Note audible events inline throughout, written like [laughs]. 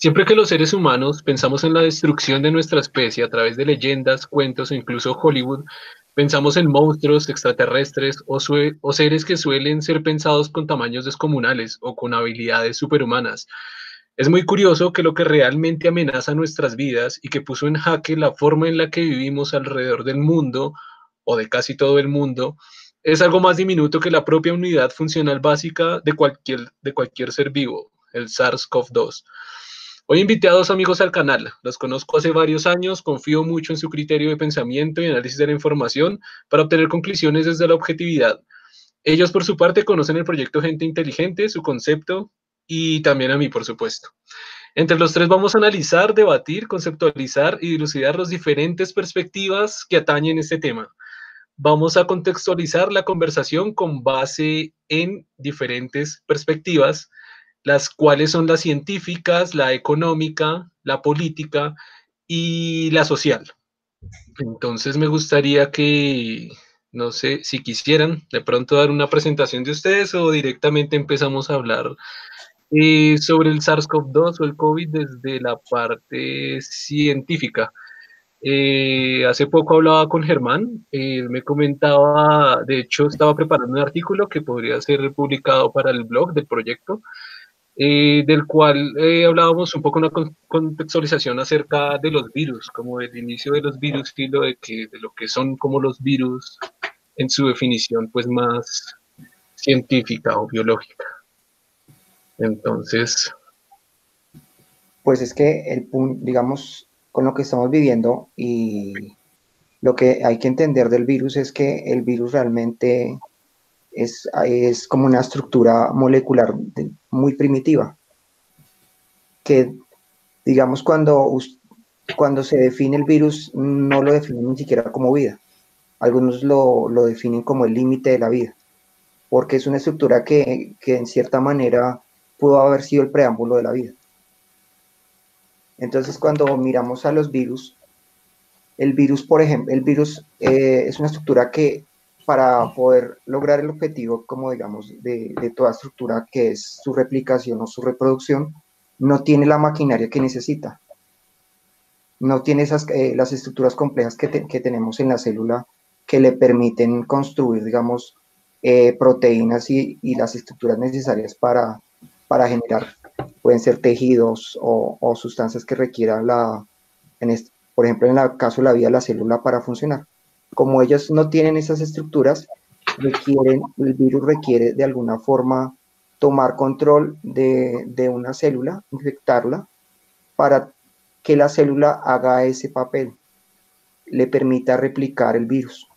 Siempre que los seres humanos pensamos en la destrucción de nuestra especie a través de leyendas, cuentos o incluso Hollywood, pensamos en monstruos extraterrestres o, seres que suelen ser pensados con tamaños descomunales o con habilidades superhumanas. Es muy curioso que lo que realmente amenaza nuestras vidas y que puso en jaque la forma en la que vivimos alrededor del mundo o de casi todo el mundo es algo más diminuto que la propia unidad funcional básica de cualquier, de cualquier ser vivo, el SARS-CoV-2. Hoy invité a dos amigos al canal, los conozco hace varios años, confío mucho en su criterio de pensamiento y análisis de la información para obtener conclusiones desde la objetividad. Ellos por su parte conocen el proyecto Gente Inteligente, su concepto y también a mí, por supuesto. Entre los tres vamos a analizar, debatir, conceptualizar y dilucidar las diferentes perspectivas que atañen este tema. Vamos a contextualizar la conversación con base en diferentes perspectivas, las cuales son las científicas, la económica, la política y la social. Entonces me gustaría que, no sé, si quisieran de pronto dar una presentación de ustedes o directamente empezamos a hablar eh, sobre el SARS-CoV-2 o el COVID desde la parte científica. Eh, hace poco hablaba con Germán, él me comentaba, de hecho estaba preparando un artículo que podría ser publicado para el blog del proyecto, eh, del cual hablábamos un poco una contextualización acerca de los virus, como del inicio de los virus y lo de, que, de lo que son como los virus en su definición pues más científica o biológica. Entonces... Pues es que el punto, digamos, con lo que estamos viviendo y lo que hay que entender del virus es que el virus realmente es, es como una estructura molecular muy primitiva, que digamos cuando, cuando se define el virus no lo definen ni siquiera como vida, algunos lo, lo definen como el límite de la vida, porque es una estructura que, que en cierta manera pudo haber sido el preámbulo de la vida. Entonces, cuando miramos a los virus, el virus, por ejemplo, el virus eh, es una estructura que para poder lograr el objetivo, como digamos, de, toda estructura que es su replicación o su reproducción, no tiene la maquinaria que necesita. No tiene eh, las estructuras complejas que, tenemos en la célula que le permiten construir, digamos, eh, proteínas y, las estructuras necesarias para, generar, pueden ser tejidos o, sustancias que requieran la, por ejemplo, en el caso de la vida la célula para funcionar. Como ellos no tienen esas estructuras, requieren, el virus requiere de alguna forma tomar control de, de una célula, infectarla, para que la célula haga ese papel, le permita replicar el virus.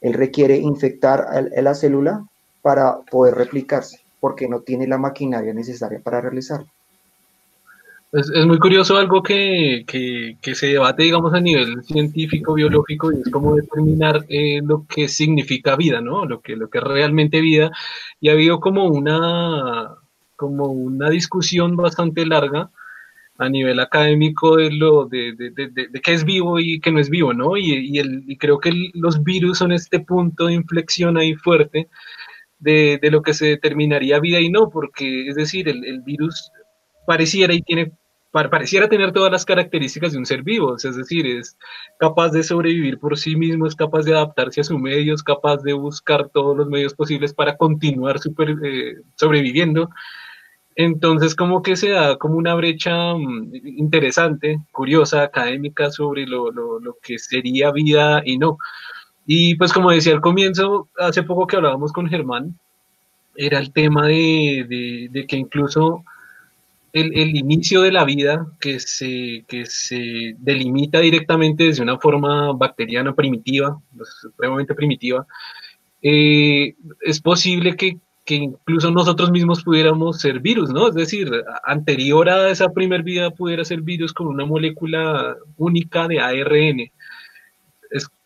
Él requiere infectar a la célula para poder replicarse porque no tiene la maquinaria necesaria para realizarlo. Es, es muy curioso algo que, que, que, se debate, digamos, a nivel científico, biológico, y es cómo determinar eh, lo que significa vida, ¿no? Lo que, lo que es realmente vida. Y ha habido como una, como una discusión bastante larga a nivel académico de lo de, de, de, de, qué es vivo y qué no es vivo, ¿no? Y, y, el, y creo que los virus son este punto de inflexión ahí fuerte de, lo que se determinaría vida y no, porque es decir, el, el virus pareciera y tiene pareciera tener todas las características de un ser vivo, es decir, es capaz de sobrevivir por sí mismo, es capaz de adaptarse a su medio, es capaz de buscar todos los medios posibles para continuar super, eh, sobreviviendo. Entonces, como que se da como una brecha um, interesante, curiosa, académica sobre lo, lo, lo, que sería vida y no. Y pues como decía al comienzo, hace poco que hablábamos con Germán, era el tema de, de, que incluso el, inicio de la vida que se, que se delimita directamente desde una forma bacteriana primitiva, supremamente primitiva, eh, es posible que, que, incluso nosotros mismos pudiéramos ser virus, ¿no? Es decir, anterior a esa primer vida pudiera ser virus con una molécula única de ARN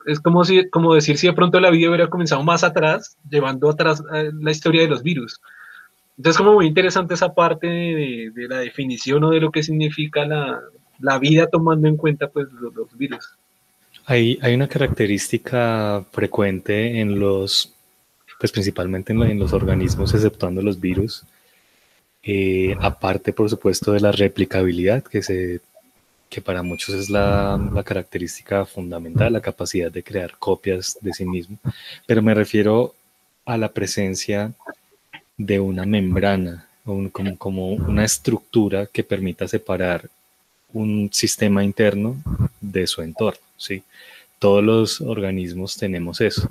es como, si, como decir si de pronto la vida hubiera comenzado más atrás, llevando atrás eh, la historia de los virus. Entonces, como muy interesante esa parte de, de la definición o de lo que significa la, la vida tomando en cuenta pues, los, virus. Hay, hay, una característica frecuente en los, pues principalmente en, los organismos, exceptuando los virus, Eh, aparte, por supuesto, de la replicabilidad, que, se, que para muchos es la, característica fundamental, la capacidad de crear copias de sí mismo. Pero me refiero a la presencia de una membrana, como, como una estructura que permita separar un sistema interno de su entorno. ¿sí? Todos los organismos tenemos eso.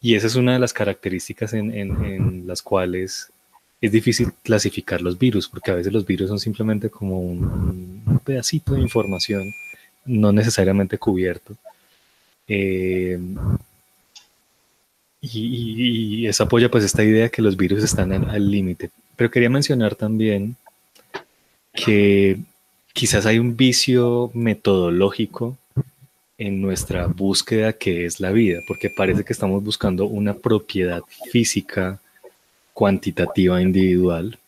Y esa es una de las características en, en, las cuales es difícil clasificar los virus, porque a veces los virus son simplemente como un, pedacito de información, no necesariamente cubierto. Eh, y, y, eso apoya pues esta idea que los virus están al límite. Pero quería mencionar también que quizás hay un vicio metodológico en nuestra búsqueda que es la vida, porque parece que estamos buscando una propiedad física cuantitativa individual,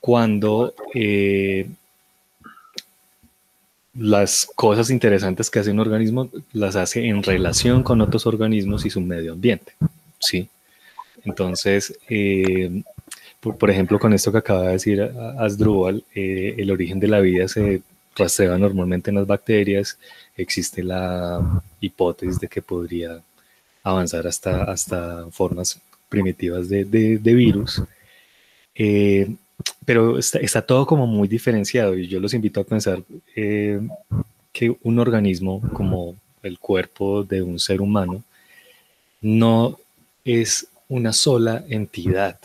cuando eh, las cosas interesantes que hace un organismo las hace en relación con otros organismos y su medio ambiente, ¿sí? Entonces, eh, por, ejemplo, con esto que acaba de decir Asdrúbal, eh, el origen de la vida se rastrea normalmente en las bacterias, existe la hipótesis de que podría avanzar hasta, hasta formas primitivas de, virus. Eh, pero está, todo como muy diferenciado y yo los invito a pensar eh, que un organismo como el cuerpo de un ser humano no es una sola entidad,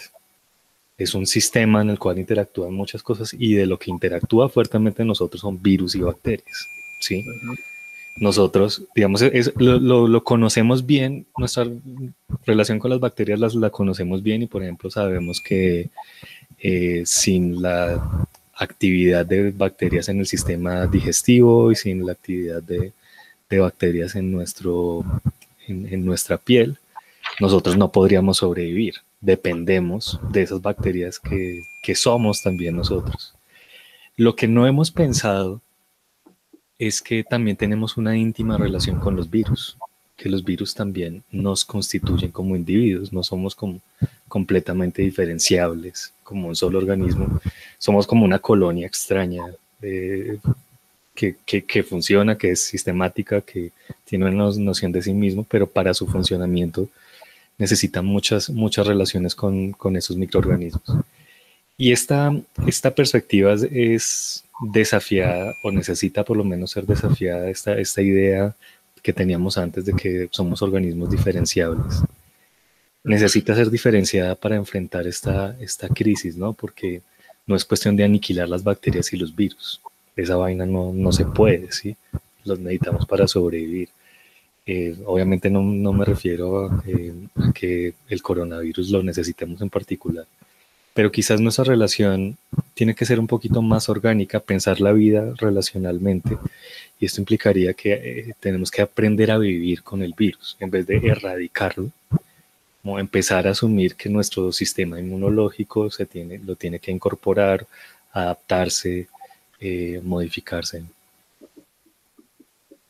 es un sistema en el cual interactúan muchas cosas y de lo que interactúa fuertemente nosotros son virus y bacterias, ¿sí? nosotros, digamos, lo, conocemos bien, nuestra relación con las bacterias las, la conocemos bien y, por ejemplo, sabemos que eh, sin la actividad de bacterias en el sistema digestivo y sin la actividad de, bacterias en, nuestro, en, nuestra piel, nosotros no podríamos sobrevivir. Dependemos de esas bacterias que, que somos también nosotros. Lo que no hemos pensado es que también tenemos una íntima relación con los virus, que los virus también nos constituyen como individuos, no somos como completamente diferenciables como un solo organismo, somos como una colonia extraña eh, que, funciona, que es sistemática, que tiene una noción de sí mismo, pero para su funcionamiento necesita muchas, muchas relaciones con, con esos microorganismos. Y esta, esta perspectiva es desafiada o necesita por lo menos ser desafiada esta, esta idea que teníamos antes de que somos organismos diferenciables. Necesita ser diferenciada para enfrentar esta, esta crisis, ¿no? Porque no es cuestión de aniquilar las bacterias y los virus. Esa vaina no, no se puede, ¿sí? Los necesitamos para sobrevivir. Eh, obviamente no, no, me refiero eh, a que el coronavirus lo necesitemos en particular, pero quizás nuestra relación tiene que ser un poquito más orgánica, pensar la vida relacionalmente, y esto implicaría que eh, tenemos que aprender a vivir con el virus en vez de erradicarlo, como empezar a asumir que nuestro sistema inmunológico se tiene, lo tiene que incorporar, adaptarse, eh, modificarse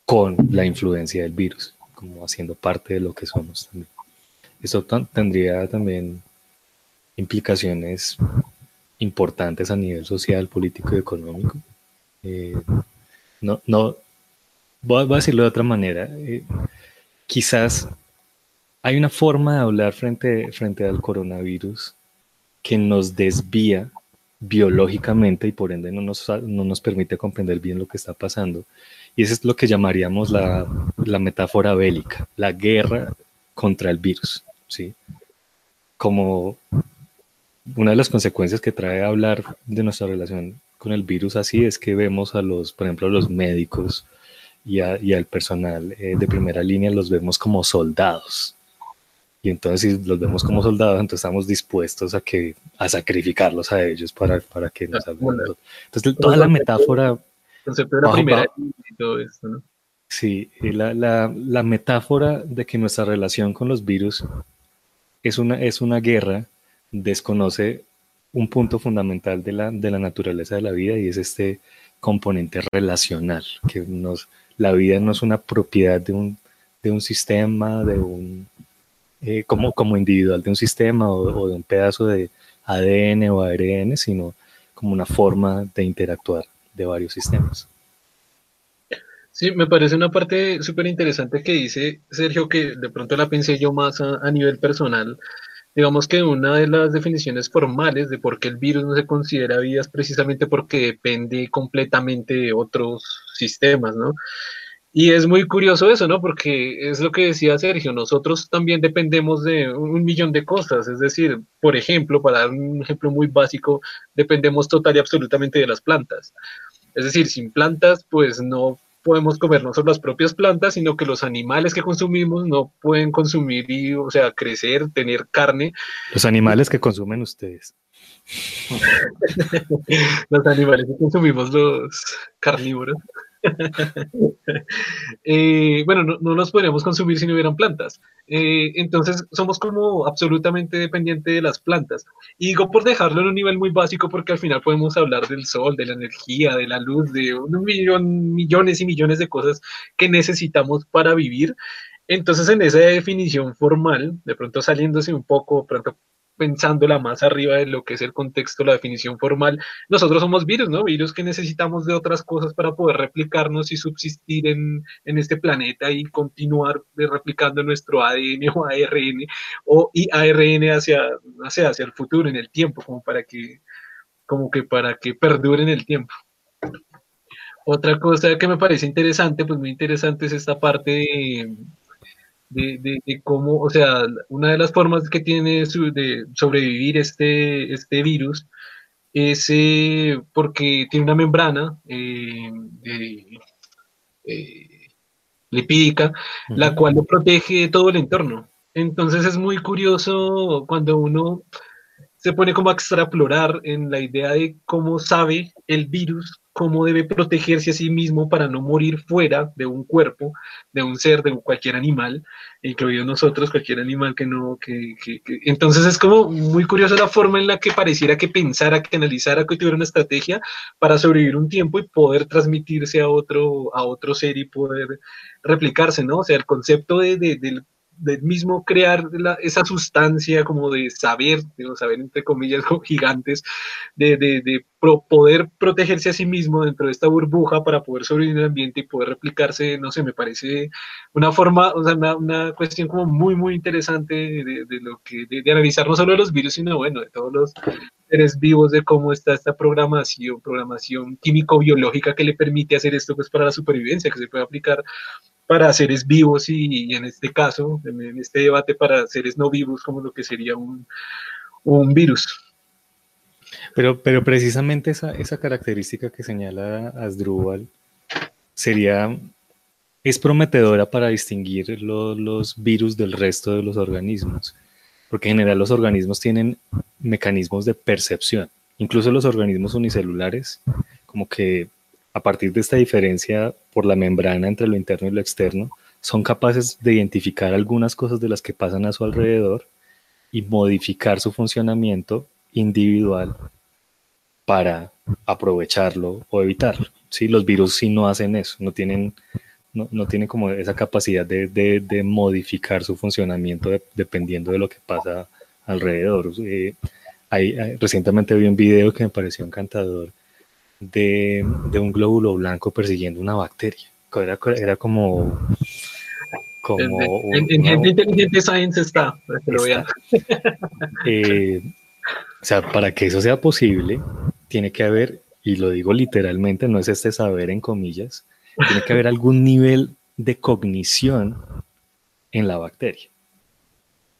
con la influencia del virus, como haciendo parte de lo que somos también. Esto tendría también implicaciones importantes a nivel social, político y económico. Eh, no, no, voy a, decirlo de otra manera. Eh, quizás hay una forma de hablar frente, frente al coronavirus que nos desvía biológicamente y por ende no nos, no nos permite comprender bien lo que está pasando. Y eso es lo que llamaríamos la, la metáfora bélica, la guerra contra el virus. ¿sí? Como una de las consecuencias que trae hablar de nuestra relación con el virus así es que vemos a los, por ejemplo, a los médicos y, al personal eh, de primera línea los vemos como soldados. Y entonces si los vemos como soldados, entonces estamos dispuestos a, que, a sacrificarlos a ellos para, para que nos salven. Entonces toda la metáfora... Concepto de la primera y todo esto, ¿no? Sí, la, la, la metáfora de que nuestra relación con los virus es una, es una guerra desconoce un punto fundamental de la, de la naturaleza de la vida y es este componente relacional, que nos, la vida no es una propiedad de un, de un sistema, de un, eh, como, como individual de un sistema o, de un pedazo de ADN o ARN, sino como una forma de interactuar de varios sistemas. Sí, me parece una parte súper interesante que dice Sergio, que de pronto la pensé yo más a, nivel personal. Digamos que una de las definiciones formales de por qué el virus no se considera vida es precisamente porque depende completamente de otros sistemas, ¿no? Y es muy curioso eso, ¿no? Porque es lo que decía Sergio, nosotros también dependemos de un millón de cosas. Es decir, por ejemplo, para dar un ejemplo muy básico, dependemos total y absolutamente de las plantas. Es decir, sin plantas, pues no podemos comer no solo las propias plantas, sino que los animales que consumimos no pueden consumir y, o sea, crecer, tener carne. Los animales que consumen ustedes. [laughs] los animales que consumimos los carnívoros. [laughs] Eh, bueno, no, los podríamos consumir si no hubieran plantas. Eh, entonces, somos como absolutamente dependientes de las plantas. Y digo por dejarlo en un nivel muy básico, porque al final podemos hablar del sol, de la energía, de la luz, de un millón, millones y millones de cosas que necesitamos para vivir. Entonces, en esa definición formal, de pronto saliéndose un poco, pronto pensándola más arriba de lo que es el contexto, la definición formal, nosotros somos virus, ¿no? Virus que necesitamos de otras cosas para poder replicarnos y subsistir en, este planeta y continuar replicando nuestro ADN o ARN o y ARN hacia, hacia, hacia el futuro, en el tiempo, como para que, como que para que perdure en el tiempo. Otra cosa que me parece interesante, pues muy interesante es esta parte de, de, cómo, o sea, una de las formas que tiene de sobrevivir este, este virus es eh, porque tiene una membrana eh, eh, lipídica, la cual lo protege de todo el entorno. Entonces es muy curioso cuando uno se pone como a extraplorar en la idea de cómo sabe el virus cómo debe protegerse a sí mismo para no morir fuera de un cuerpo, de un ser, de cualquier animal, incluido nosotros, cualquier animal que no, que, entonces es como muy curiosa la forma en la que pareciera que pensara, que analizara, que tuviera una estrategia para sobrevivir un tiempo y poder transmitirse a otro, a otro ser y poder replicarse, ¿no? O sea, el concepto de, de, del del mismo crear esa sustancia como de saber, de saber entre comillas [laughs] gigantes, de, de, poder protegerse a sí mismo dentro de esta burbuja para poder sobrevivir en el ambiente y poder replicarse, no sé, me parece una forma, o sea, una, cuestión como muy, muy interesante de, lo que, de, analizar no solo de los virus, sino bueno, de todos los seres vivos, de cómo está esta programación, programación químico-biológica que le permite hacer esto pues para la supervivencia, que se puede aplicar para seres vivos y, en este caso, en, este debate, para seres no vivos, como lo que sería un, virus. Pero, pero precisamente esa, esa característica que señala Asdrúbal sería, es prometedora para distinguir los virus del resto de los organismos, porque en general los organismos tienen mecanismos de percepción, incluso los organismos unicelulares, como que a partir de esta diferencia por la membrana entre lo interno y lo externo, son capaces de identificar algunas cosas de las que pasan a su alrededor y modificar su funcionamiento individual para aprovecharlo o evitarlo. ¿sí? Los virus sí no hacen eso, no tienen, no, tienen como esa capacidad de, modificar su funcionamiento dependiendo de lo que pasa alrededor. Eh, recientemente vi un video que me pareció encantador de, un glóbulo blanco persiguiendo una bacteria. Era, era como... como en, gente inteligente science está, eh, o sea, para que eso sea posible, tiene que haber, y lo digo literalmente, no es este saber en comillas, tiene que haber algún nivel de cognición en la bacteria.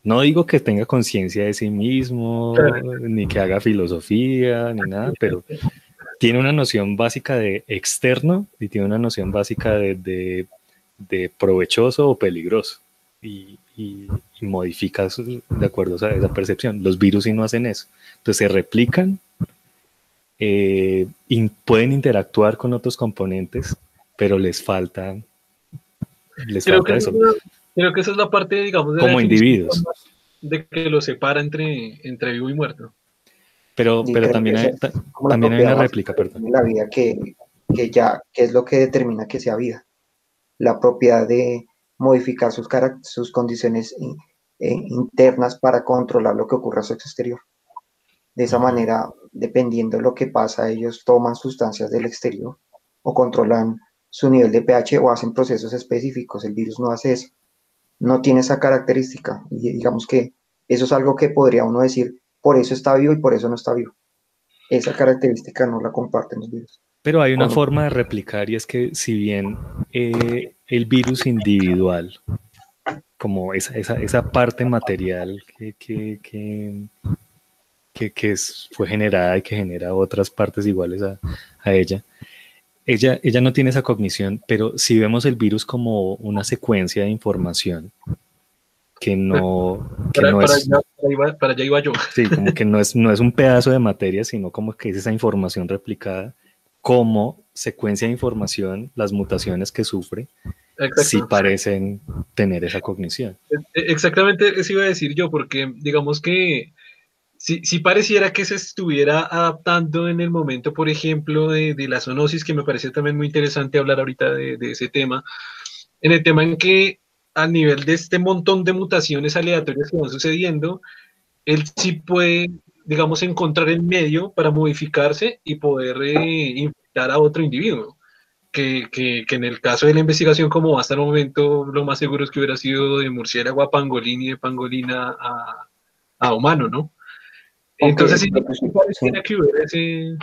No digo que tenga conciencia de sí mismo, ni que haga filosofía, ni nada, pero tiene una noción básica de externo y tiene una noción básica de, provechoso o peligroso. Y, modifica de acuerdo a esa percepción. Los virus sí no hacen eso. Entonces se replican, eh, y pueden interactuar con otros componentes, pero les falta, les creo falta eso. creo que esa es la parte, digamos, de como individuos. De que lo separa entre, entre vivo y muerto. Pero, pero también, hay, también hay una réplica, perdón. La vida que, que ya, que es lo que determina que sea vida. La propiedad de modificar sus, sus condiciones eh, internas para controlar lo que ocurre a su exterior. De esa manera, dependiendo de lo que pasa, ellos toman sustancias del exterior o controlan su nivel de pH o hacen procesos específicos. El virus no hace eso. No tiene esa característica. Y digamos que eso es algo que podría uno decir, por eso está vivo y por eso no está vivo. Esa característica no la comparten los virus. Pero hay una forma de replicar y es que si bien eh, el virus individual, como esa, esa, esa parte material que, que, que, que, fue generada y que genera otras partes iguales a, a ella, ella, ella no tiene esa cognición, pero si vemos el virus como una secuencia de información, que no, que para, no para es... allá, para iba- para allá iba yo. Sí, como que no es, no es un pedazo de materia, sino como que es esa información replicada, como secuencia de información, las mutaciones que sufre, sí parecen tener esa cognición. E- Exactamente eso iba a decir yo, porque digamos que si pareciera que se estuviera adaptando en el momento, por ejemplo, de, la zoonosis, que me parece también muy interesante hablar ahorita de, ese tema, en el tema en que a nivel de este montón de mutaciones aleatorias que van sucediendo, él sí puede, digamos, encontrar el medio para modificarse y poder eh, infectar a otro individuo. Que, que, que en el caso de la investigación, como hasta el momento, lo más seguro es que hubiera sido de murciélago a pangolín y de pangolina a, a humano, ¿no? Entonces, sí, lo que sí ese...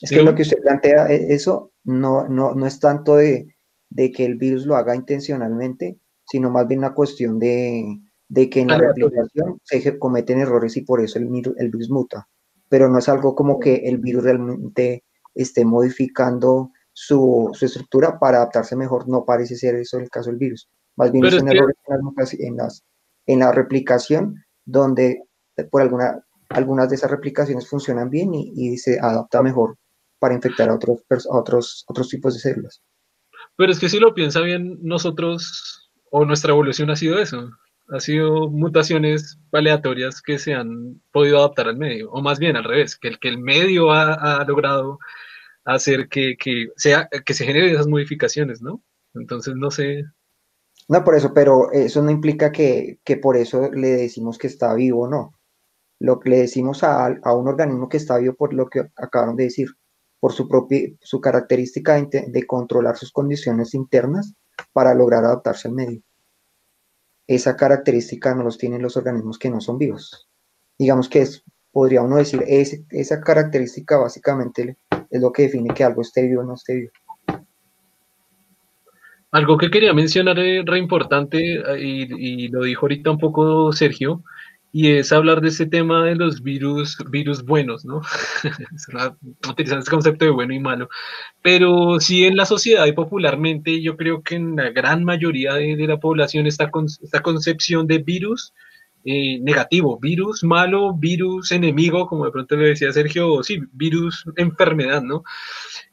Es que lo que usted plantea, e- eso no, no, no es tanto de, de que el virus lo haga intencionalmente, sino más bien una cuestión de, de que en la Aleatorio. replicación se cometen errores y por eso el, el virus muta. Pero no es algo como que el virus realmente esté modificando su, su estructura para adaptarse mejor. No parece ser eso el caso del virus. Más bien Pero es un es que- error en, las en, la replicación donde por alguna, algunas de esas replicaciones funcionan bien y, y se adapta mejor para infectar a otros, a otros, otros tipos de células. Pero es que si lo piensa bien, nosotros o nuestra evolución ha sido eso. Ha sido mutaciones aleatorias que se han podido adaptar al medio, o más bien al revés, que el, que el medio ha, ha logrado hacer que, que, sea, que se generen esas modificaciones, ¿no? Entonces, no sé. No, por eso, pero eso no implica que, que por eso le decimos que está vivo o no. Lo que le decimos a, a un organismo que está vivo por lo que acabaron de decir, por su propia, su característica de, de controlar sus condiciones internas para lograr adaptarse al medio. Esa característica no los tienen los organismos que no son vivos. Digamos que es, podría uno decir, ese- esa característica básicamente es lo que define que algo esté vivo o no esté vivo. Algo que quería mencionar eh, re importante, eh, y, y lo dijo ahorita un poco Sergio, y es hablar de ese tema de los virus, virus buenos, ¿no? [laughs] Utilizando este concepto de bueno y malo. Pero sí en la sociedad y popularmente yo creo que en la gran mayoría de, de la población esta, con- esta concepción de virus eh, negativo, virus malo, virus enemigo, como de pronto le decía Sergio, sí, virus enfermedad, ¿no?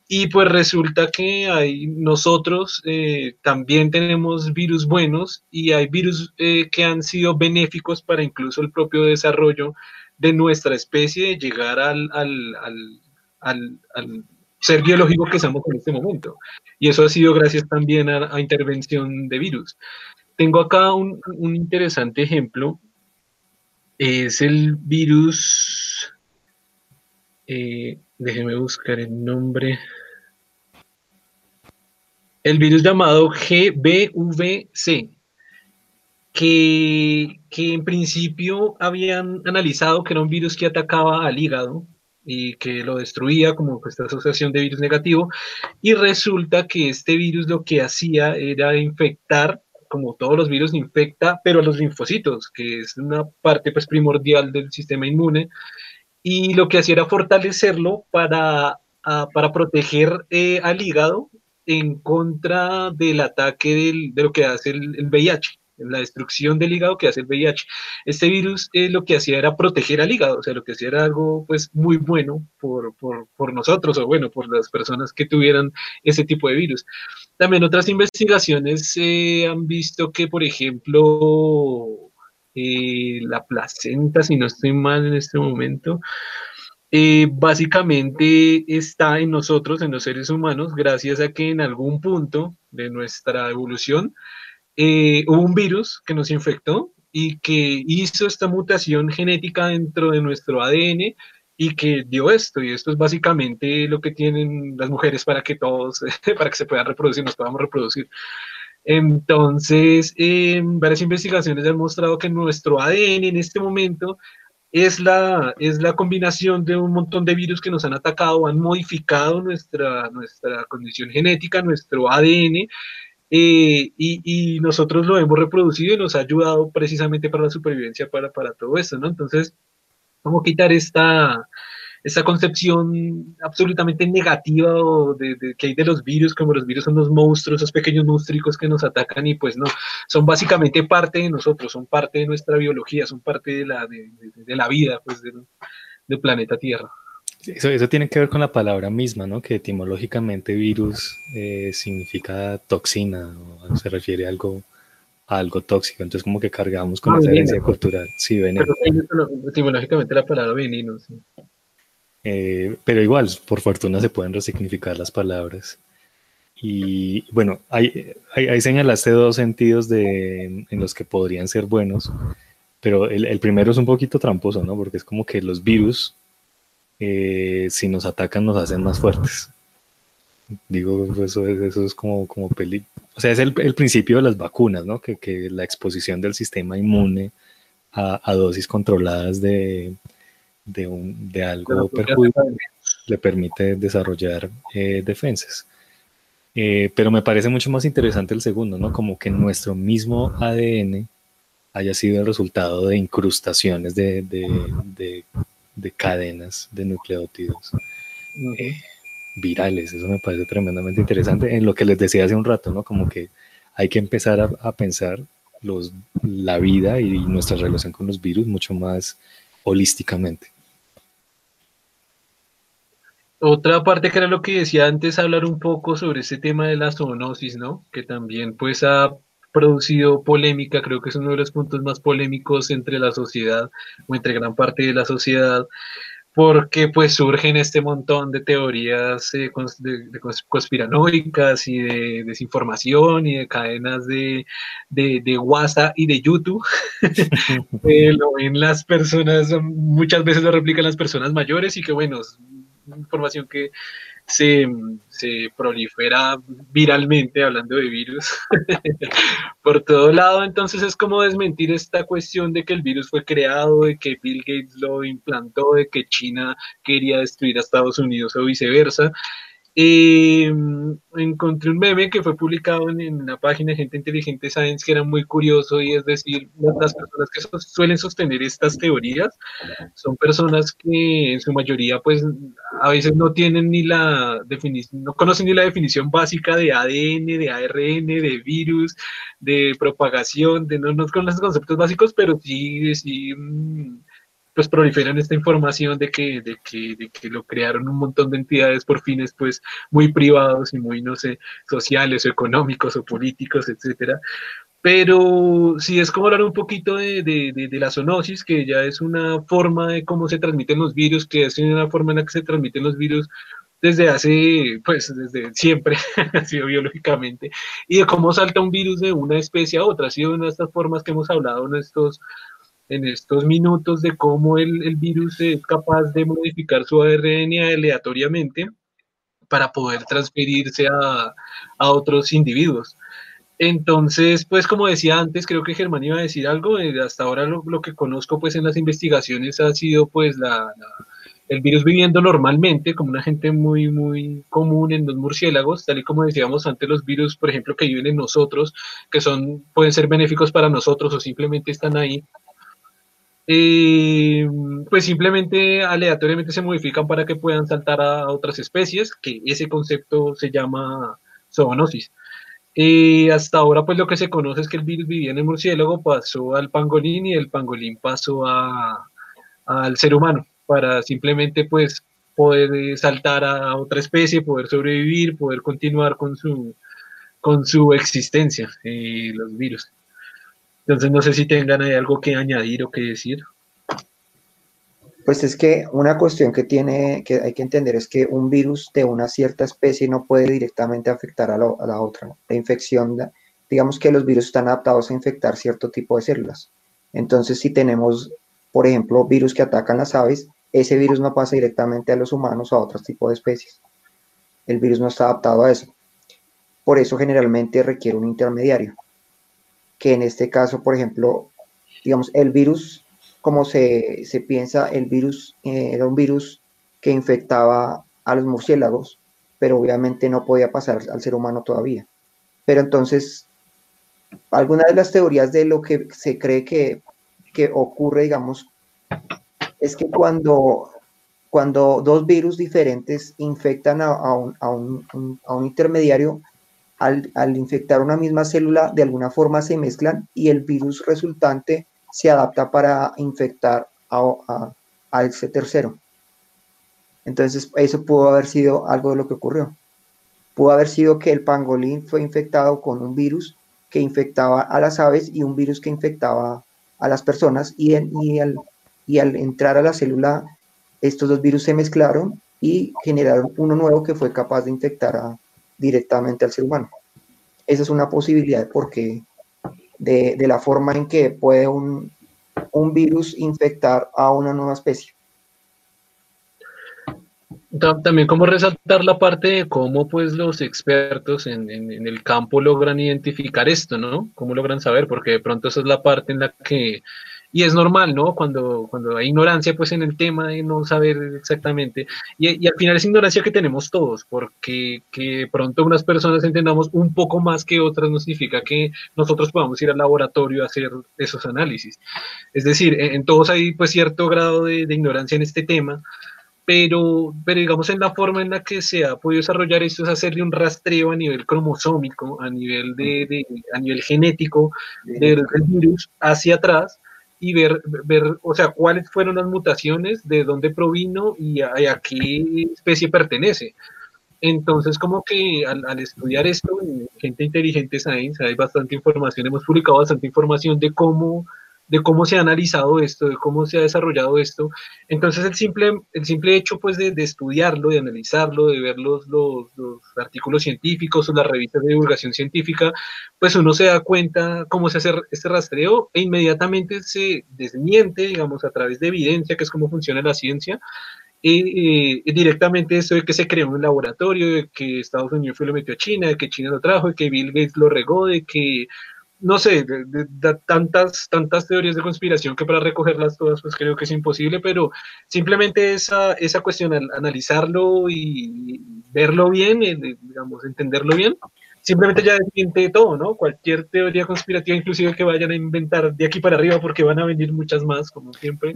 Y pues resulta que hay nosotros eh, también tenemos virus buenos y hay virus eh, que han sido benéficos para incluso el propio desarrollo de nuestra especie, llegar al, al, al, al, al ser biológico que somos en este momento. Y eso ha sido gracias también a, a intervención de virus. Tengo acá un, un interesante ejemplo. Es el virus. Eh, déjeme buscar el nombre. El virus llamado GBVC, que, en principio habían analizado que era un virus que atacaba al hígado y que lo destruía como esta asociación de virus negativo, y resulta que este virus lo que hacía era infectar, como todos los virus infecta, pero a los linfocitos, que es una parte pues, primordial del sistema inmune, y lo que hacía era fortalecerlo para, a, para proteger eh, al hígado en contra del ataque del, de lo que hace el, el, VIH, la destrucción del hígado que hace el VIH. Este virus eh, lo que hacía era proteger al hígado, o sea, lo que hacía era algo pues muy bueno por, por, por nosotros o bueno, por las personas que tuvieran ese tipo de virus. También otras investigaciones eh, han visto que, por ejemplo, eh, la placenta, si no estoy mal en este momento, eh, básicamente está en nosotros, en los seres humanos, gracias a que en algún punto de nuestra evolución eh, hubo un virus que nos infectó y que hizo esta mutación genética dentro de nuestro ADN y que dio esto, y esto es básicamente lo que tienen las mujeres para que todos, [laughs] para que se puedan reproducir, nos podamos reproducir. Entonces, varias investigaciones han mostrado que nuestro ADN en este momento es la, es la combinación de un montón de virus que nos han atacado, han modificado nuestra, nuestra condición genética, nuestro ADN, eh, y, nosotros lo hemos reproducido y nos ha ayudado precisamente para la supervivencia, para, para todo esto, ¿no? Entonces, ¿cómo quitar esta, esta concepción absolutamente negativa de, que hay de los virus, como los virus son los monstruos, esos pequeños monstruos que nos atacan y pues no, son básicamente parte de nosotros, son parte de nuestra biología, son parte de la, de, la vida pues del planeta Tierra. Eso, eso, tiene que ver con la palabra misma, ¿no? Que etimológicamente virus eh, significa toxina, o se refiere a algo, a algo tóxico. Entonces, como que cargamos con ah, esa herencia cultural. Sí, veneno. etimológicamente la palabra veneno, sí. Eh, pero igual, por fortuna se pueden resignificar las palabras. Y bueno, hay, señalaste dos sentidos de, en los que podrían ser buenos, pero el, el, primero es un poquito tramposo, ¿no? Porque es como que los virus, eh, si nos atacan, nos hacen más fuertes. Digo, eso es, eso es como, como peli. O sea, es el, el, principio de las vacunas, ¿no? Que, que la exposición del sistema inmune a, a dosis controladas de, de, un, de algo perjudicial le permite desarrollar eh, defensas. Eh, pero me parece mucho más interesante el segundo, ¿no? Como que nuestro mismo ADN haya sido el resultado de incrustaciones de, de, de, cadenas de nucleótidos eh, virales. Eso me parece tremendamente interesante. En lo que les decía hace un rato, ¿no? Como que hay que empezar a, a pensar los, la vida y nuestra relación con los virus mucho más holísticamente. Otra parte que era lo que decía antes, hablar un poco sobre ese tema de la zoonosis, ¿no? Que también pues ha producido polémica, creo que es uno de los puntos más polémicos entre la sociedad o entre gran parte de la sociedad, porque pues surgen este montón de teorías eh, conspiranoicas y de desinformación y de cadenas de, de, WhatsApp y de YouTube. [laughs] [laughs] lo ven las personas, muchas veces lo replican las personas mayores y que bueno, información que se, prolifera viralmente, hablando de virus, [laughs] por todo lado. Entonces es como desmentir esta cuestión de que el virus fue creado, de que Bill Gates lo implantó, de que China quería destruir a Estados Unidos o viceversa. Eh, encontré un meme que fue publicado en, en, la página Gente Inteligente Science que era muy curioso y es decir, las personas que suelen sostener estas teorías son personas que en su mayoría pues a veces no tienen ni la definición, no conocen ni la definición básica de ADN, de ARN, de virus, de propagación, de no, no conocen conceptos básicos, pero sí, sí mm, pues proliferan esta información de que, de que, de que lo crearon un montón de entidades por fines pues muy privados y muy, no sé, sociales o económicos o políticos, etcétera. Pero sí es como hablar un poquito de, de, de, la zoonosis, que ya es una forma de cómo se transmiten los virus, que es una forma en la que se transmiten los virus desde hace, pues desde siempre, [laughs] ha sido biológicamente, y de cómo salta un virus de una especie a otra. Ha sido una de estas formas que hemos hablado en estos en estos minutos de cómo el, virus es capaz de modificar su ARN aleatoriamente para poder transferirse a, otros individuos. Entonces, pues como decía antes, creo que Germán iba a decir algo, eh, hasta ahora lo, que conozco pues en las investigaciones ha sido pues la, el virus viviendo normalmente como una gente muy, muy común en los murciélagos, tal y como decíamos antes, los virus, por ejemplo, que viven en nosotros, que son, pueden ser benéficos para nosotros o simplemente están ahí, eh, pues simplemente aleatoriamente se modifican para que puedan saltar a otras especies, que ese concepto se llama zoonosis. Eh, hasta ahora, pues lo que se conoce es que el virus vivía en el murciélago, pasó al pangolín y el pangolín pasó a, al ser humano para simplemente pues poder saltar a otra especie, poder sobrevivir, poder continuar con su, con su existencia, eh, los virus. Entonces no sé si tengan ahí algo que añadir o que decir. Pues es que una cuestión que tiene que hay que entender es que un virus de una cierta especie no puede directamente afectar a, a la otra. La infección, digamos que los virus están adaptados a infectar cierto tipo de células. Entonces, si tenemos, por ejemplo, virus que atacan las aves, ese virus no pasa directamente a los humanos o a otros tipos de especies. El virus no está adaptado a eso. Por eso generalmente requiere un intermediario, que en este caso, por ejemplo, digamos, el virus, como se, piensa, el virus eh, era un virus que infectaba a los murciélagos, pero obviamente no podía pasar al ser humano todavía. Pero entonces, alguna de las teorías de lo que se cree que, ocurre, digamos, es que cuando, cuando dos virus diferentes infectan a, un, intermediario, al, infectar una misma célula, de alguna forma se mezclan y el virus resultante se adapta para infectar a, a ese tercero. Entonces, eso pudo haber sido algo de lo que ocurrió. Pudo haber sido que el pangolín fue infectado con un virus que infectaba a las aves y un virus que infectaba a las personas y, al, entrar a la célula, estos dos virus se mezclaron y generaron uno nuevo que fue capaz de infectar directamente al ser humano. Esa es una posibilidad porque de, de la forma en que puede un, un virus infectar a una nueva especie. También como resaltar la parte de cómo pues los expertos en, en, el campo logran identificar esto, ¿no? Cómo logran saber, porque de pronto esa es la parte en la que, y es normal, ¿no? Cuando, cuando hay ignorancia pues en el tema de no saber exactamente, y, y al final es ignorancia que tenemos todos, porque que pronto unas personas entendamos un poco más que otras no significa que nosotros podamos ir al laboratorio a hacer esos análisis. Es decir, en, todos hay pues cierto grado de, de ignorancia en este tema, pero, pero digamos en la forma en la que se ha podido desarrollar esto es hacerle un rastreo a nivel cromosómico, a nivel, de, a nivel genético del, virus hacia atrás y ver, ver, o sea, cuáles fueron las mutaciones, de dónde provino y a, qué especie pertenece. Entonces, como que al, estudiar esto, gente inteligente Science, hay bastante información, hemos publicado bastante información de cómo de cómo se ha analizado esto, de cómo se ha desarrollado esto. Entonces el simple, el simple hecho pues de, estudiarlo, de analizarlo, de ver los, los, artículos científicos o las revistas de divulgación científica, pues uno se da cuenta cómo se hace este rastreo e inmediatamente se desmiente, digamos, a través de evidencia, que es cómo funciona la ciencia, y, directamente esto de que se creó un laboratorio, de que Estados Unidos fue lo metió a China, de que China lo trajo, de que Bill Gates lo regó, de que no sé, tantas, tantas teorías de conspiración que para recogerlas todas, pues creo que es imposible, pero simplemente esa, esa cuestión, al analizarlo y verlo bien, eh, digamos, entenderlo bien, simplemente ya desmiente todo, ¿no? Cualquier teoría conspirativa, inclusive que vayan a inventar de aquí para arriba, porque van a venir muchas más, como siempre.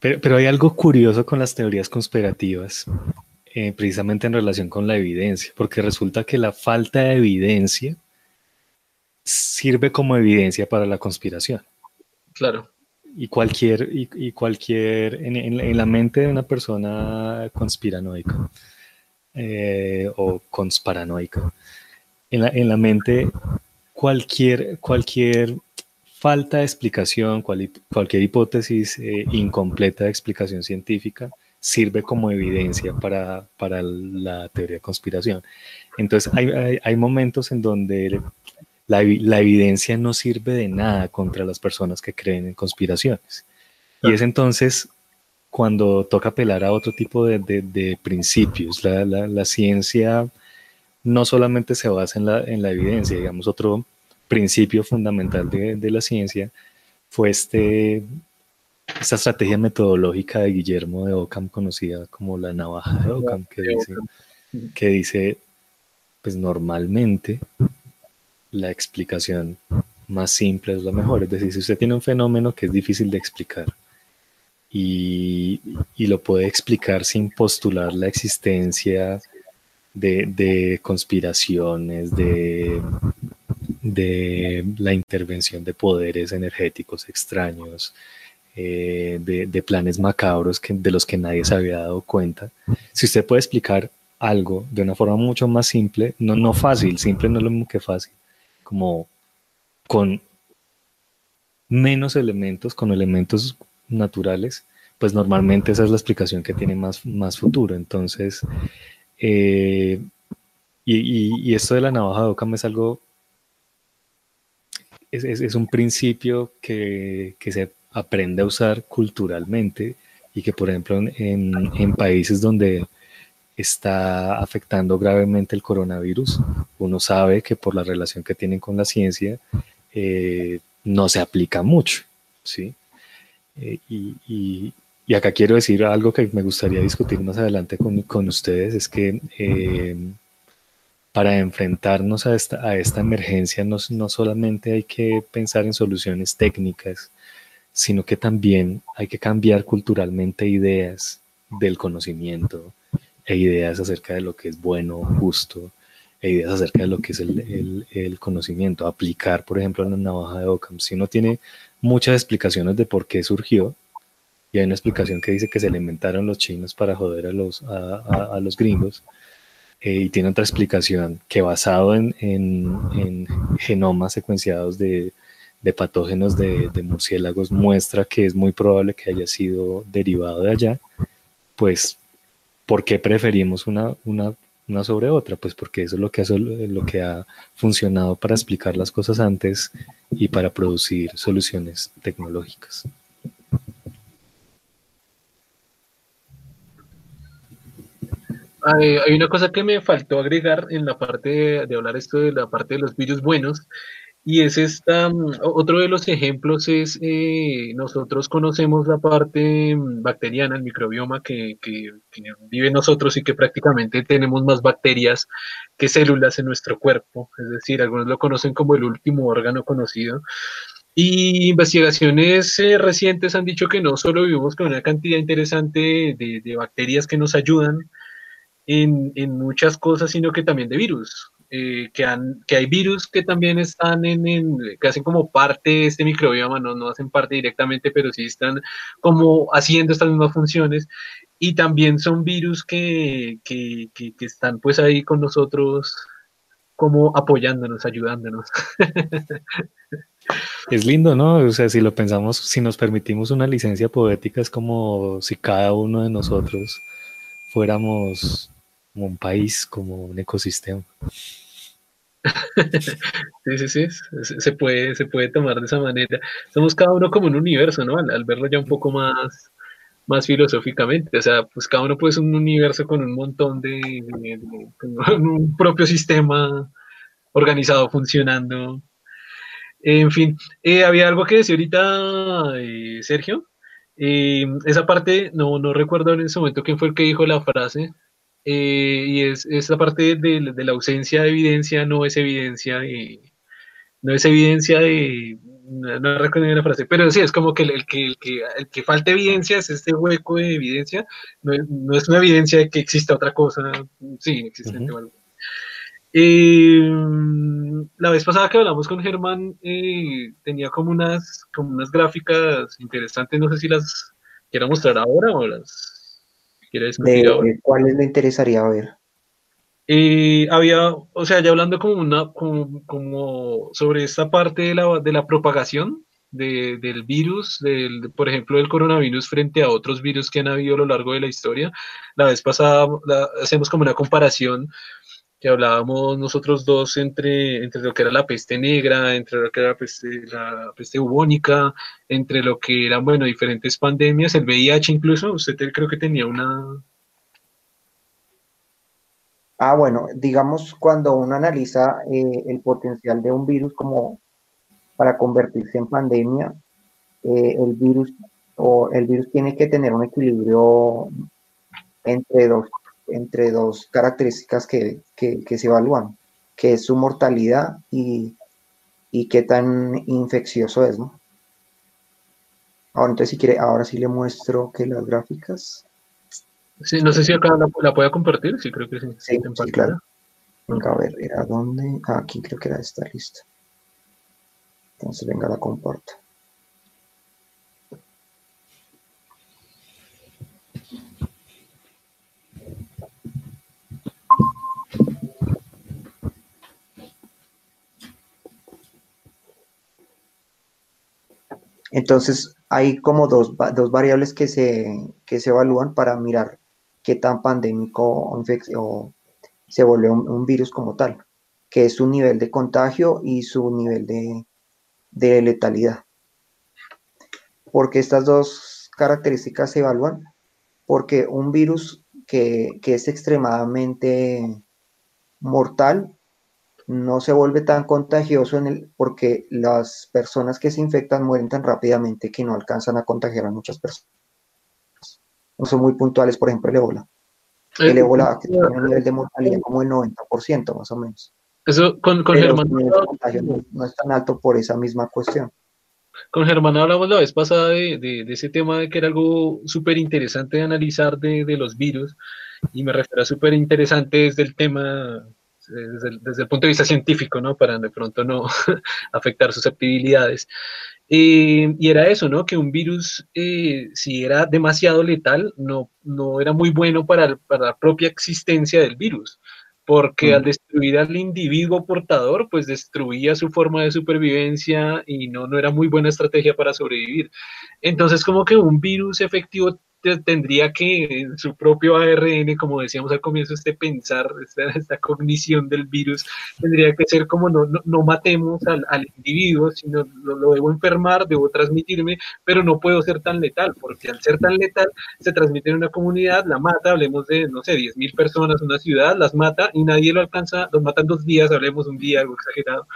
Pero, pero hay algo curioso con las teorías conspirativas, eh, precisamente en relación con la evidencia, porque resulta que la falta de evidencia sirve como evidencia para la conspiración. Claro. Y cualquier, y, cualquier, en, la mente de una persona conspiranoica eh, o consparanoica, en la, en la mente cualquier, cualquier falta de explicación, cualquier hipótesis eh, incompleta de explicación científica sirve como evidencia para, para la teoría de conspiración. Entonces hay, hay, hay momentos en donde la, evidencia no sirve de nada contra las personas que creen en conspiraciones. Y es entonces cuando toca apelar a otro tipo de, principios. La, ciencia no solamente se basa en la, en la evidencia, digamos, otro principio fundamental de, la ciencia fue este, esta estrategia metodológica de Guillermo de Ockham, conocida como la navaja de Ockham, que dice, que dice pues normalmente la explicación más simple es la mejor. Es decir, si usted tiene un fenómeno que es difícil de explicar y, lo puede explicar sin postular la existencia de, conspiraciones, de, la intervención de poderes energéticos extraños, eh, de, planes macabros de los que nadie se había dado cuenta. Si usted puede explicar algo de una forma mucho más simple, no, no fácil, simple no es lo mismo que fácil, como con menos elementos, con elementos naturales, pues normalmente esa es la explicación que tiene más, más futuro. Entonces, eh, y, esto de la navaja de Ockham es algo, es, un principio que, se aprende a usar culturalmente y que, por ejemplo, en, países donde está afectando gravemente el coronavirus, uno sabe que por la relación que tienen con la ciencia, eh, no se aplica mucho, ¿sí? Eh, y, acá quiero decir algo que me gustaría discutir más adelante con, ustedes, es que eh, para enfrentarnos a esta, a esta emergencia no, no, solamente hay que pensar en soluciones técnicas, sino que también hay que cambiar culturalmente ideas del conocimiento e ideas acerca de lo que es bueno, justo, e ideas acerca de lo que es el, el, conocimiento. Aplicar, por ejemplo, la navaja de Occam. Si uno tiene muchas explicaciones de por qué surgió, y hay una explicación que dice que se le inventaron los chinos para joder a los, a, a los gringos, eh, y tiene otra explicación que basado en, en, genomas secuenciados de, de patógenos de, de, murciélagos muestra que es muy probable que haya sido derivado de allá, pues ¿por qué preferimos una, una, sobre otra? Pues porque eso es lo que, ha, funcionado para explicar las cosas antes y para producir soluciones tecnológicas. hay, una cosa que me faltó agregar en la parte de, hablar esto de la parte de los virus buenos, y es esta, mm, otro de los ejemplos es, eh, nosotros conocemos la parte mm, bacteriana, el microbioma que, vive nosotros y que prácticamente tenemos más bacterias que células en nuestro cuerpo, es decir, algunos lo conocen como el último órgano conocido. Y investigaciones eh, recientes han dicho que no solo vivimos con una cantidad interesante de, bacterias que nos ayudan, en muchas cosas, sino que también de virus. Eh, que, han, que hay virus que también están en, en, que hacen como parte de este microbioma, no, no hacen parte directamente, pero sí están como haciendo estas mismas funciones. Y también son virus que, que, que, que están pues ahí con nosotros como apoyándonos, ayudándonos. [laughs] Es lindo, ¿no? O sea, si lo pensamos, si nos permitimos una licencia poética, es como si cada uno de nosotros fuéramos como un país, como un ecosistema. [laughs] Sí, sí, sí, se puede, se puede tomar de esa manera. Somos cada uno como un universo, ¿no? Al, verlo ya un poco más, más filosóficamente, o sea, pues cada uno puede ser un universo con un montón de, un propio sistema organizado, funcionando. En fin, eh, había algo que decir ahorita, eh, Sergio. Eh, esa parte, no, no recuerdo en ese momento quién fue el que dijo la frase, eh, y es esa parte de, de, la ausencia de evidencia no es evidencia de, no es evidencia de, no, recuerdo la frase, pero sí, es como que el, que, el, que, el que falta evidencia es este hueco de evidencia, no, no, es una evidencia de que exista otra cosa, sí, inexistente o algo. Eh, la vez pasada que hablamos con Germán, eh, tenía como unas, como unas gráficas interesantes, no sé si las quiero mostrar ahora o las de, ¿Cuáles le interesaría ver? Eh, había, o sea, ya hablando como una, como, sobre esta parte de la, de la propagación del virus, del, por ejemplo, del coronavirus frente a otros virus que han habido a lo largo de la historia. La vez pasada hacemos como una comparación que hablábamos nosotros dos entre, entre lo que era la peste negra, entre lo que era la peste, la peste bubónica, entre lo que eran, bueno, diferentes pandemias, el VIH incluso, usted creo que tenía una... Ah, bueno, digamos cuando uno analiza eh, el potencial de un virus como para convertirse en pandemia, eh, el virus o el virus tiene que tener un equilibrio entre dos entre dos características que, se evalúan, que es su mortalidad y, qué tan infeccioso es, ¿no? Ahora, entonces, si quiere, ahora sí le muestro que las gráficas. Sí, no sé si acá la, la pueda compartir, sí, creo que sí. Sí, claro. Venga, a ver, ¿era dónde? Ah, aquí creo que era esta lista. Entonces, venga, la comparto. Entonces, hay como dos, variables que se, se evalúan para mirar qué tan pandémico o, se vuelve un, virus como tal, que es su nivel de contagio y su nivel de, de letalidad. Porque estas dos características se evalúan, porque un virus que, que es extremadamente mortal no se vuelve tan contagioso en el, porque las personas que se infectan mueren tan rápidamente que no alcanzan a contagiar a muchas personas. No son muy puntuales, por ejemplo, el ébola. El eh, ébola tiene un nivel de mortalidad como el 90%, más o menos. Eso con, con Germán. No, es tan alto por esa misma cuestión. Con Germán hablamos la vez pasada de, de, ese tema de que era algo súper interesante de analizar de, de, los virus, y me refiero a súper interesante desde el tema desde el, punto de vista científico, ¿no? Para de pronto no [laughs] afectar susceptibilidades. Eh, y era eso, ¿no? Que un virus, eh, si era demasiado letal, no, no era muy bueno para, para la propia existencia del virus, porque al destruir al individuo portador, pues destruía su forma de supervivencia y no, no era muy buena estrategia para sobrevivir. Entonces, como que un virus efectivo tendría que en su propio ARN, como decíamos al comienzo, este pensar, esta, cognición del virus, tendría que ser como no, no, matemos al, al, individuo, sino lo, debo enfermar, debo transmitirme, pero no puedo ser tan letal, porque al ser tan letal se transmite en una comunidad, la mata, hablemos de, no sé, 10.000 personas una ciudad, las mata y nadie lo alcanza, los matan dos días, hablemos un día, algo exagerado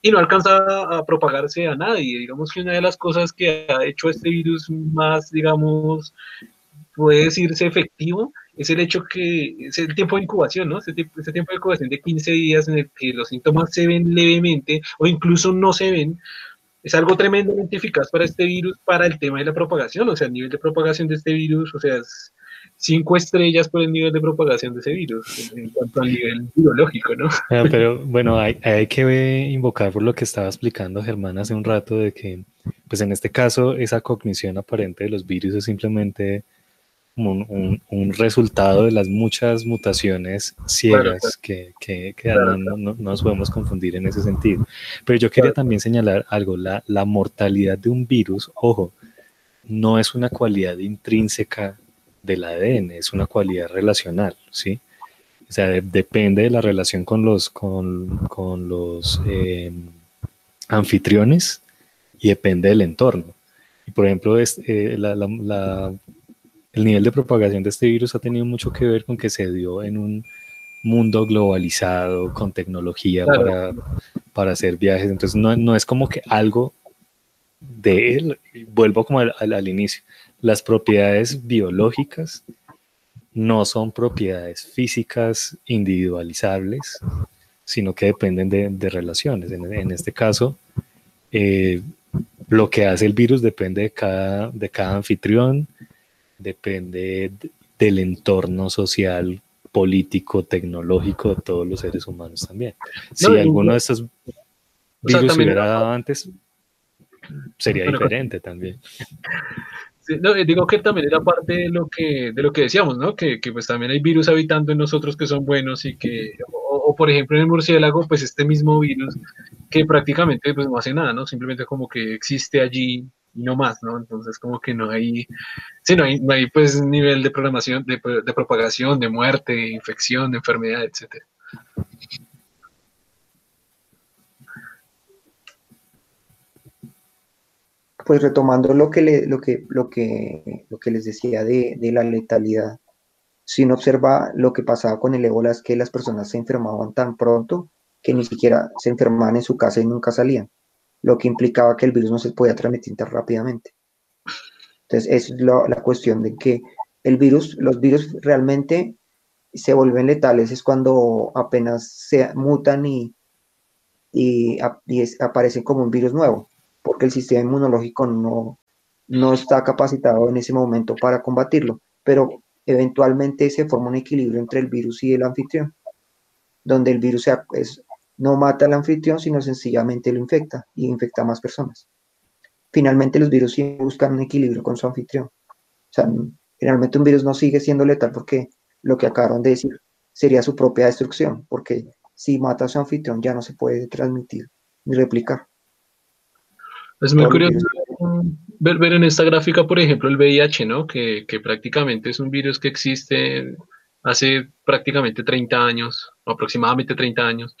y no alcanza a propagarse a nadie. Digamos que una de las cosas que ha hecho este virus más, digamos, puede decirse efectivo, es el hecho que es el tiempo de incubación, ¿no? Ese, tiempo de incubación de 15 días en el que los síntomas se ven levemente o incluso no se ven, es algo tremendamente eficaz para este virus, para el tema de la propagación, o sea, el nivel de propagación de este virus, o sea, es, cinco estrellas por el nivel de propagación de ese virus, en cuanto al nivel biológico, ¿no? Ah, [laughs] pero bueno, hay, hay, que invocar por lo que estaba explicando Germán hace un rato, de que, pues en este caso, esa cognición aparente de los virus es simplemente un, un, resultado de las muchas mutaciones ciegas que, que, no, no, nos podemos confundir en ese sentido. Pero yo quería también señalar algo, la, la mortalidad de un virus, ojo, no es una cualidad intrínseca del ADN, es una cualidad relacional, ¿sí? O sea, depende de la relación con los, con, con los eh, anfitriones y depende del entorno. Y por ejemplo, es, eh, la, la, el nivel de propagación de este virus ha tenido mucho que ver con que se dio en un mundo globalizado, con tecnología para, para, hacer viajes. Entonces, no, no, es como que algo de él, vuelvo como al, al inicio, las propiedades biológicas no son propiedades físicas individualizables, sino que dependen de, relaciones. En, este caso, eh, lo que hace el virus depende de cada, de cada anfitrión, depende del entorno social, político, tecnológico de todos los seres humanos también. Si alguno de estos virus se hubiera dado antes, sería diferente también. [laughs] no, eh, digo que también era parte de lo que, de lo que decíamos, ¿no? Que, que pues también hay virus habitando en nosotros que son buenos y que, o, por ejemplo en el murciélago, pues este mismo virus que prácticamente pues no hace nada, ¿no? Simplemente como que existe allí y no más, ¿no? Entonces como que no hay, sí, no hay, no hay pues nivel de programación, de, de propagación, de muerte, de infección, de enfermedad, etcétera. Pues retomando lo que, le, lo que, lo que, lo que les decía de, de, la letalidad, si uno observa lo que pasaba con el ébola es que las personas se enfermaban tan pronto que ni siquiera se enfermaban en su casa y nunca salían, lo que implicaba que el virus no se podía transmitir tan rápidamente. Entonces, es la cuestión de que el virus, los virus realmente se vuelven letales, es cuando apenas se mutan y, y aparecen como un virus nuevo porque el sistema inmunológico no, no está capacitado en ese momento para combatirlo, pero eventualmente se forma un equilibrio entre el virus y el anfitrión, donde el virus no mata al anfitrión, sino sencillamente lo infecta y infecta a más personas. Finalmente los virus buscan un equilibrio con su anfitrión. O sea, generalmente un virus no sigue siendo letal porque lo que acabaron de decir sería su propia destrucción, porque si mata a su anfitrión ya no se puede transmitir ni replicar. Es muy curioso ver, ver, en esta gráfica, por ejemplo, el VIH, ¿no? Que, que, prácticamente es un virus que existe hace prácticamente 30 años, aproximadamente 30 años,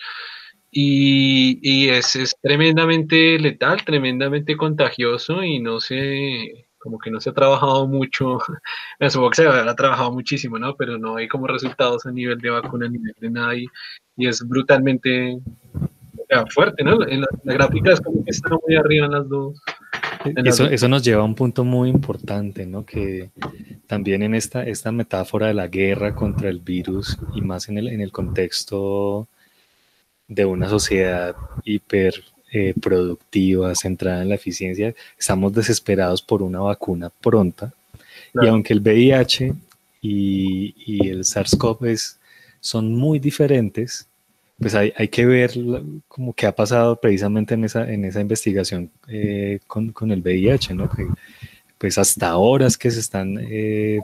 Y, es, es, tremendamente letal, tremendamente contagioso y no sé, como que no se ha trabajado mucho, [laughs] supongo que se ha trabajado muchísimo, ¿no? Pero no hay como resultados a nivel de vacuna, a nivel de nada y, es brutalmente fuerte, ¿no? En la, gráfica es como que está muy arriba en las dos. Eso, eso, nos lleva a un punto muy importante, ¿no? Que también en esta, esta metáfora de la guerra contra el virus y más en el, en el contexto de una sociedad hiper eh, productiva, centrada en la eficiencia, estamos desesperados por una vacuna pronta. Y aunque el VIH y, el SARS-CoV son muy diferentes, pues hay, que ver como que ha pasado precisamente en esa, en esa investigación eh, con, el VIH, ¿no? Que, pues hasta ahora es que se están eh,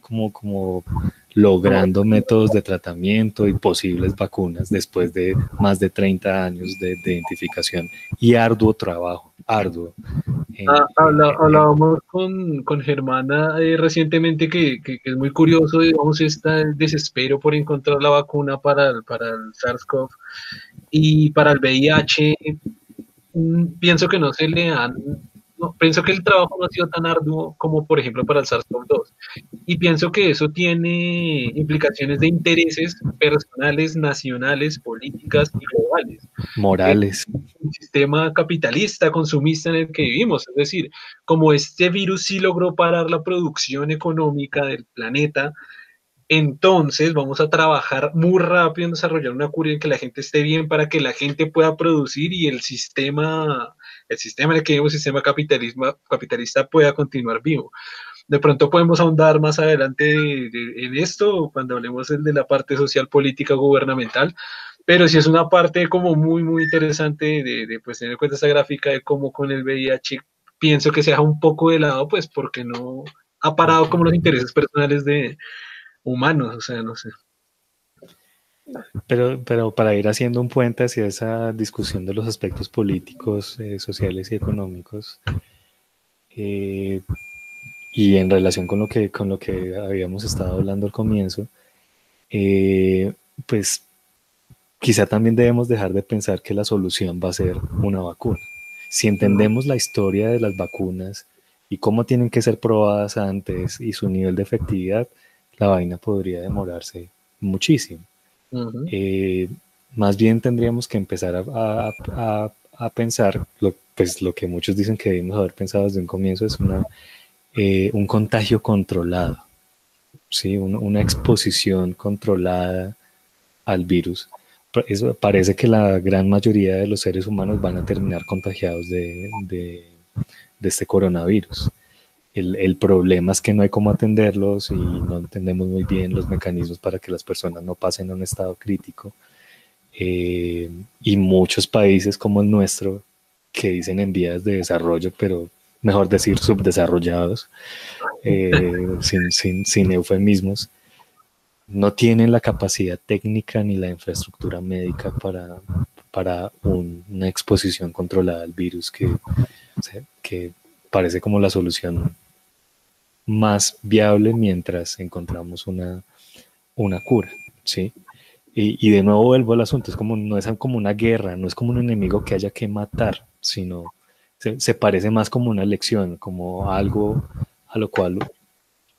como, como logrando métodos de tratamiento y posibles vacunas después de más de 30 años de, identificación y arduo trabajo, arduo. Ah, hablábamos con, con Germana eh, recientemente que, que, es muy curioso, digamos, este desespero por encontrar la vacuna para el, para el SARS-CoV y para el VIH. Mm, pienso que no se le han no, pienso que el trabajo no ha sido tan arduo como, por ejemplo, para el SARS-CoV-2. Y pienso que eso tiene implicaciones de intereses personales, nacionales, políticas y globales. Morales. Un sistema capitalista, consumista en el que vivimos. Es decir, como este virus sí logró parar la producción económica del planeta, entonces vamos a trabajar muy rápido en desarrollar una cura en que la gente esté bien para que la gente pueda producir y el sistema el sistema en el que vivimos, el sistema capitalismo, capitalista pueda continuar vivo. De pronto podemos ahondar más adelante en esto, cuando hablemos de la parte social, política, gubernamental, pero sí es una parte como muy, muy interesante de, pues, tener en cuenta esa gráfica de cómo con el VIH pienso que se deja un poco de lado, pues porque no ha parado como los intereses personales de humanos, o sea, no sé. Pero, pero para ir haciendo un puente hacia esa discusión de los aspectos políticos, eh, sociales y económicos, eh, y en relación con lo que, con lo que habíamos estado hablando al comienzo, eh, pues quizá también debemos dejar de pensar que la solución va a ser una vacuna. Si entendemos la historia de las vacunas y cómo tienen que ser probadas antes y su nivel de efectividad, la vaina podría demorarse muchísimo. Eh, más bien tendríamos que empezar a, pensar, lo, pues lo que muchos dicen que debimos haber pensado desde un comienzo es una, eh, un contagio controlado, ¿sí? una, exposición controlada al virus. Eso, parece que la gran mayoría de los seres humanos van a terminar contagiados de, de este coronavirus. El, problema es que no hay cómo atenderlos y no entendemos muy bien los mecanismos para que las personas no pasen a un estado crítico. Eh, y muchos países como el nuestro, que dicen en vías de desarrollo, pero mejor decir subdesarrollados, eh, [laughs] sin, eufemismos, no tienen la capacidad técnica ni la infraestructura médica para, para una exposición controlada al virus que, que parece como la solución más viable mientras encontramos una, una cura, ¿sí? Y, de nuevo vuelvo al asunto, es como, no es como una guerra, no es como un enemigo que haya que matar, sino se, parece más como una lección, como algo a lo cual,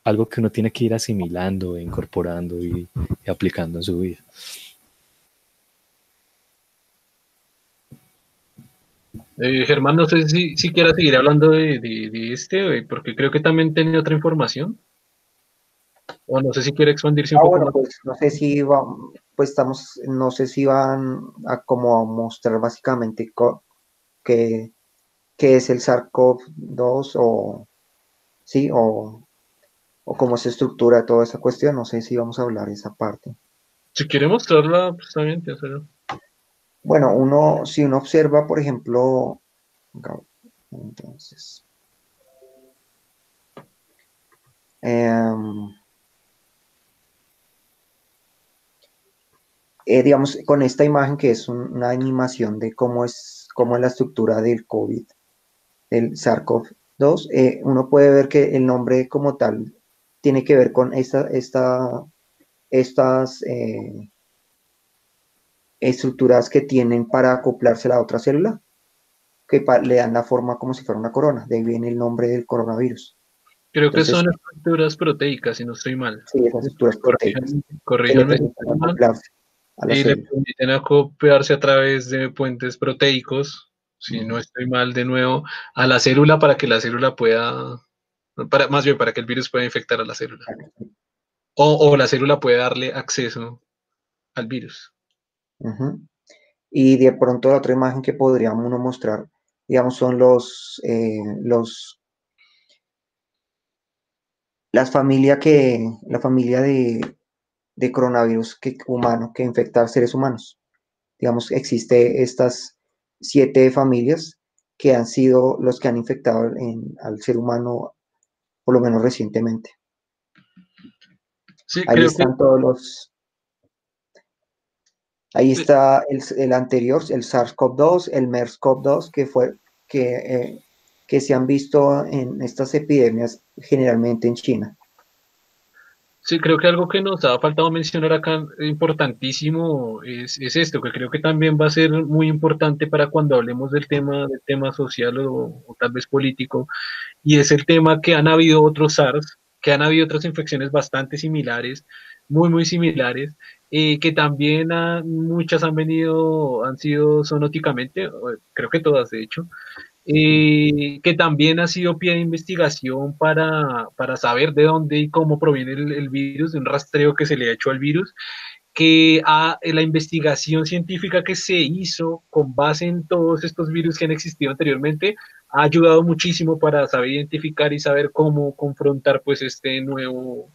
algo que uno tiene que ir asimilando, e incorporando y aplicando en su vida. Eh, Germán, no sé si, si quieras seguir hablando de, este, porque creo que también tiene otra información. O no sé si quiere expandirse un ah, poco Pues, no sé si va, pues estamos, no sé si van a como mostrar básicamente qué, es el SARS-CoV-2 o sí, o, o cómo se estructura toda esa cuestión. No sé si vamos a hablar de esa parte. Si quiere mostrarla, pues también, bueno, uno, si uno observa, por ejemplo, entonces, em, eh, digamos, con esta imagen que es una animación de cómo es, cómo es la estructura del COVID, del SARS-CoV-2, eh, uno puede ver que el nombre como tal tiene que ver con esta, esta, estas, eh, estructuras que tienen para acoplarse a la otra célula, que le dan la forma como si fuera una corona. De ahí viene el nombre del coronavirus. Creo que son estructuras proteicas, si no estoy mal. Sí, esas estructuras proteicas. Corríganme. Y le permiten acoplarse a través de puentes proteicos, si no estoy mal de nuevo, a la célula para que la célula pueda, para, más bien para que el virus pueda infectar a la célula. O, la célula puede darle acceso al virus. Y de pronto la otra imagen que podríamos uno mostrar, digamos, son los, eh, los las familias que, la familia de, de coronavirus que, humano que infecta seres humanos. Digamos, existe estas siete familias que han sido los que han infectado al ser humano, por lo menos recientemente. Ahí están todos los. Ahí está el, anterior, el SARS-CoV-2, el MERS-CoV-2, que fue que, eh, que se han visto en estas epidemias generalmente en China. Sí, creo que algo que nos ha faltado mencionar acá importantísimo es, esto, que creo que también va a ser muy importante para cuando hablemos del tema, del tema social o, tal vez político, y es el tema que han habido otros SARS, que han habido otras infecciones bastante similares, muy, muy similares, eh, que también muchas han venido, han sido zoonóticamente, creo que todas de hecho, eh, que también ha sido pie de investigación para, saber de dónde y cómo proviene el, virus, de un rastreo que se le ha hecho al virus, que a, la investigación científica que se hizo con base en todos estos virus que han existido anteriormente ha ayudado muchísimo para saber identificar y saber cómo confrontar pues este nuevo,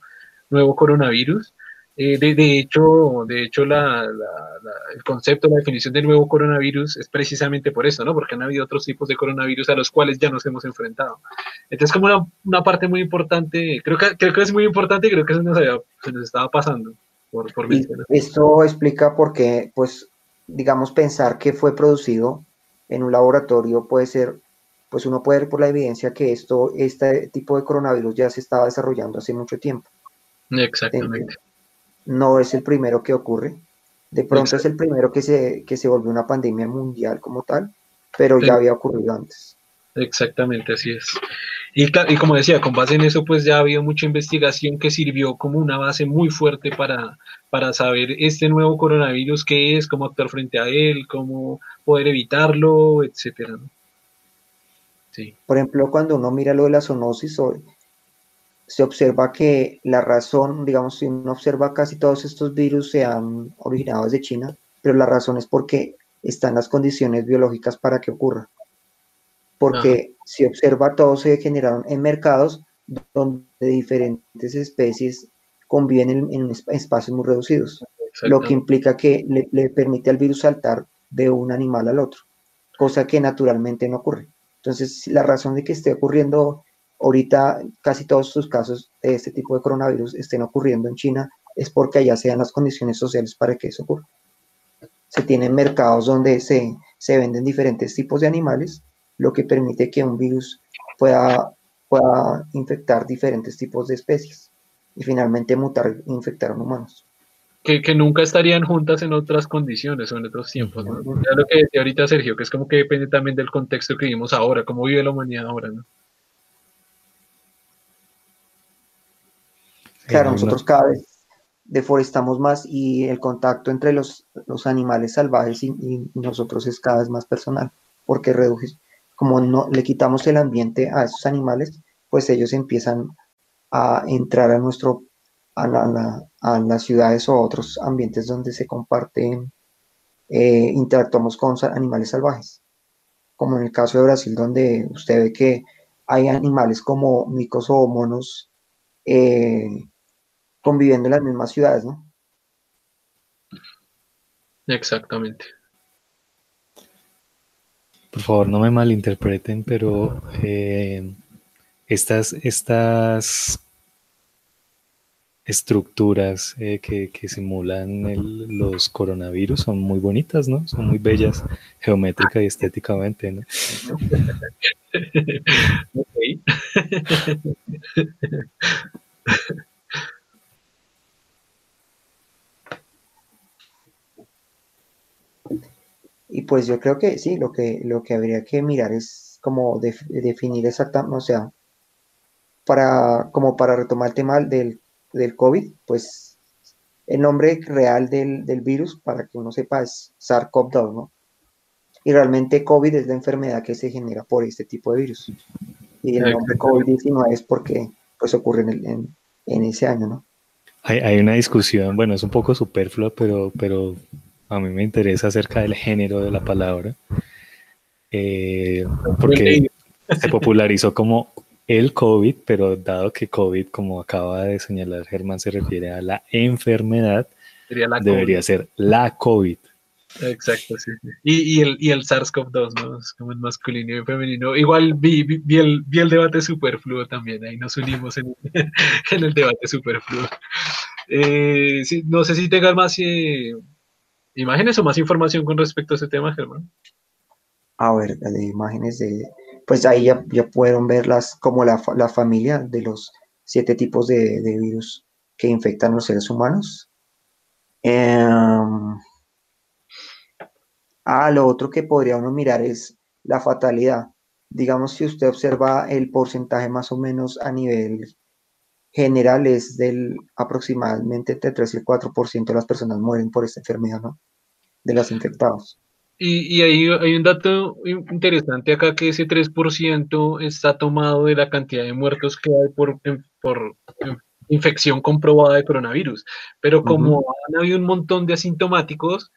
nuevo coronavirus. Eh, de, hecho, de hecho el concepto, la definición del nuevo coronavirus es precisamente por eso, ¿no? Porque han habido otros tipos de coronavirus a los cuales ya nos hemos enfrentado. Entonces, como una, parte muy importante, creo que, creo que es muy importante y creo que se nos, estaba pasando. Por, por esto explica por qué, pues, digamos, pensar que fue producido en un laboratorio puede ser, pues uno puede ver por la evidencia que esto, este tipo de coronavirus ya se estaba desarrollando hace mucho tiempo. Exactamente no es el primero que ocurre. De pronto es el primero que se, que se volvió una pandemia mundial como tal, pero ya había ocurrido antes. Exactamente, así es. Y, y, como decía, con base en eso, pues ya ha habido mucha investigación que sirvió como una base muy fuerte para, para saber este nuevo coronavirus, qué es, cómo actuar frente a él, cómo poder evitarlo, etcétera. Sí. Por ejemplo, cuando uno mira lo de la zoonosis, se observa que la razón, digamos, si uno observa casi todos estos virus se han originado desde China, pero la razón es porque están las condiciones biológicas para que ocurra. Porque si observa, todos se generaron en mercados donde diferentes especies conviven en, espacios muy reducidos, lo que implica que le, le permite al virus saltar de un animal al otro, cosa que naturalmente no ocurre. Entonces, la razón de que esté ocurriendo ahorita casi todos sus casos de este tipo de coronavirus estén ocurriendo en China es porque allá se dan las condiciones sociales para que eso ocurra. Se tienen mercados donde se, se venden diferentes tipos de animales, lo que permite que un virus pueda, pueda infectar diferentes tipos de especies y finalmente mutar e infectar a humanos. Que, que, nunca estarían juntas en otras condiciones o en otros tiempos. ¿no? Ya lo que decía ahorita Sergio, que es como que depende también del contexto que vivimos ahora, cómo vive la humanidad ahora. ¿no? Claro, nosotros cada vez deforestamos más y el contacto entre los, animales salvajes y, nosotros es cada vez más personal, porque reduje, como no le quitamos el ambiente a esos animales, pues ellos empiezan a entrar a nuestro a, las ciudades o otros ambientes donde se comparten, eh, interactuamos con animales salvajes, como en el caso de Brasil, donde usted ve que hay animales como micos o monos eh, conviviendo en las mismas ciudades, ¿no? Exactamente. Por favor, no me malinterpreten, pero eh, estas, estas estructuras eh, que, simulan los coronavirus son muy bonitas, ¿no? Son muy bellas geométrica y estéticamente, ¿no? [laughs] [laughs] Y pues yo creo que sí, lo que, lo que habría que mirar es como definir exactamente, o sea, para, como para retomar el tema del, del COVID, pues el nombre real del, del, virus, para que uno sepa, es SARS-CoV-2, ¿no? Y realmente COVID es la enfermedad que se genera por este tipo de virus. Y el nombre COVID-19 es porque pues ocurre en, en, en ese año, ¿no? Hay, hay, una discusión, bueno, es un poco superflua, pero, pero a mí me interesa acerca del género de la palabra, eh, porque se popularizó como el COVID, pero dado que COVID, como acaba de señalar Germán, se refiere a la enfermedad, debería ser la COVID. Exacto, sí. Y, y, el, y el SARS-CoV-2, ¿no? Es como en masculino y femenino. Igual vi, vi, el, vi el debate superfluo también, ahí nos unimos en, [laughs] en el debate superfluo. Eh, sí, no sé si tengas más eh, imágenes o más información con respecto a ese tema, Germán. A ver, de imágenes de... Pues ahí ya, ya pueden ver las, como la, la familia de los siete tipos de, de virus que infectan los seres humanos. Eh, Ah, lo otro que podría uno mirar es la fatalidad. Digamos, si usted observa el porcentaje más o menos a nivel general es del aproximadamente entre 3 y el 4% de las personas mueren por esta enfermedad, ¿no? De los infectados. Y, hay un dato interesante acá que ese 3% está tomado de la cantidad de muertos que hay por, por infección comprobada de coronavirus. Pero como uh -huh. han habido un montón de asintomáticos,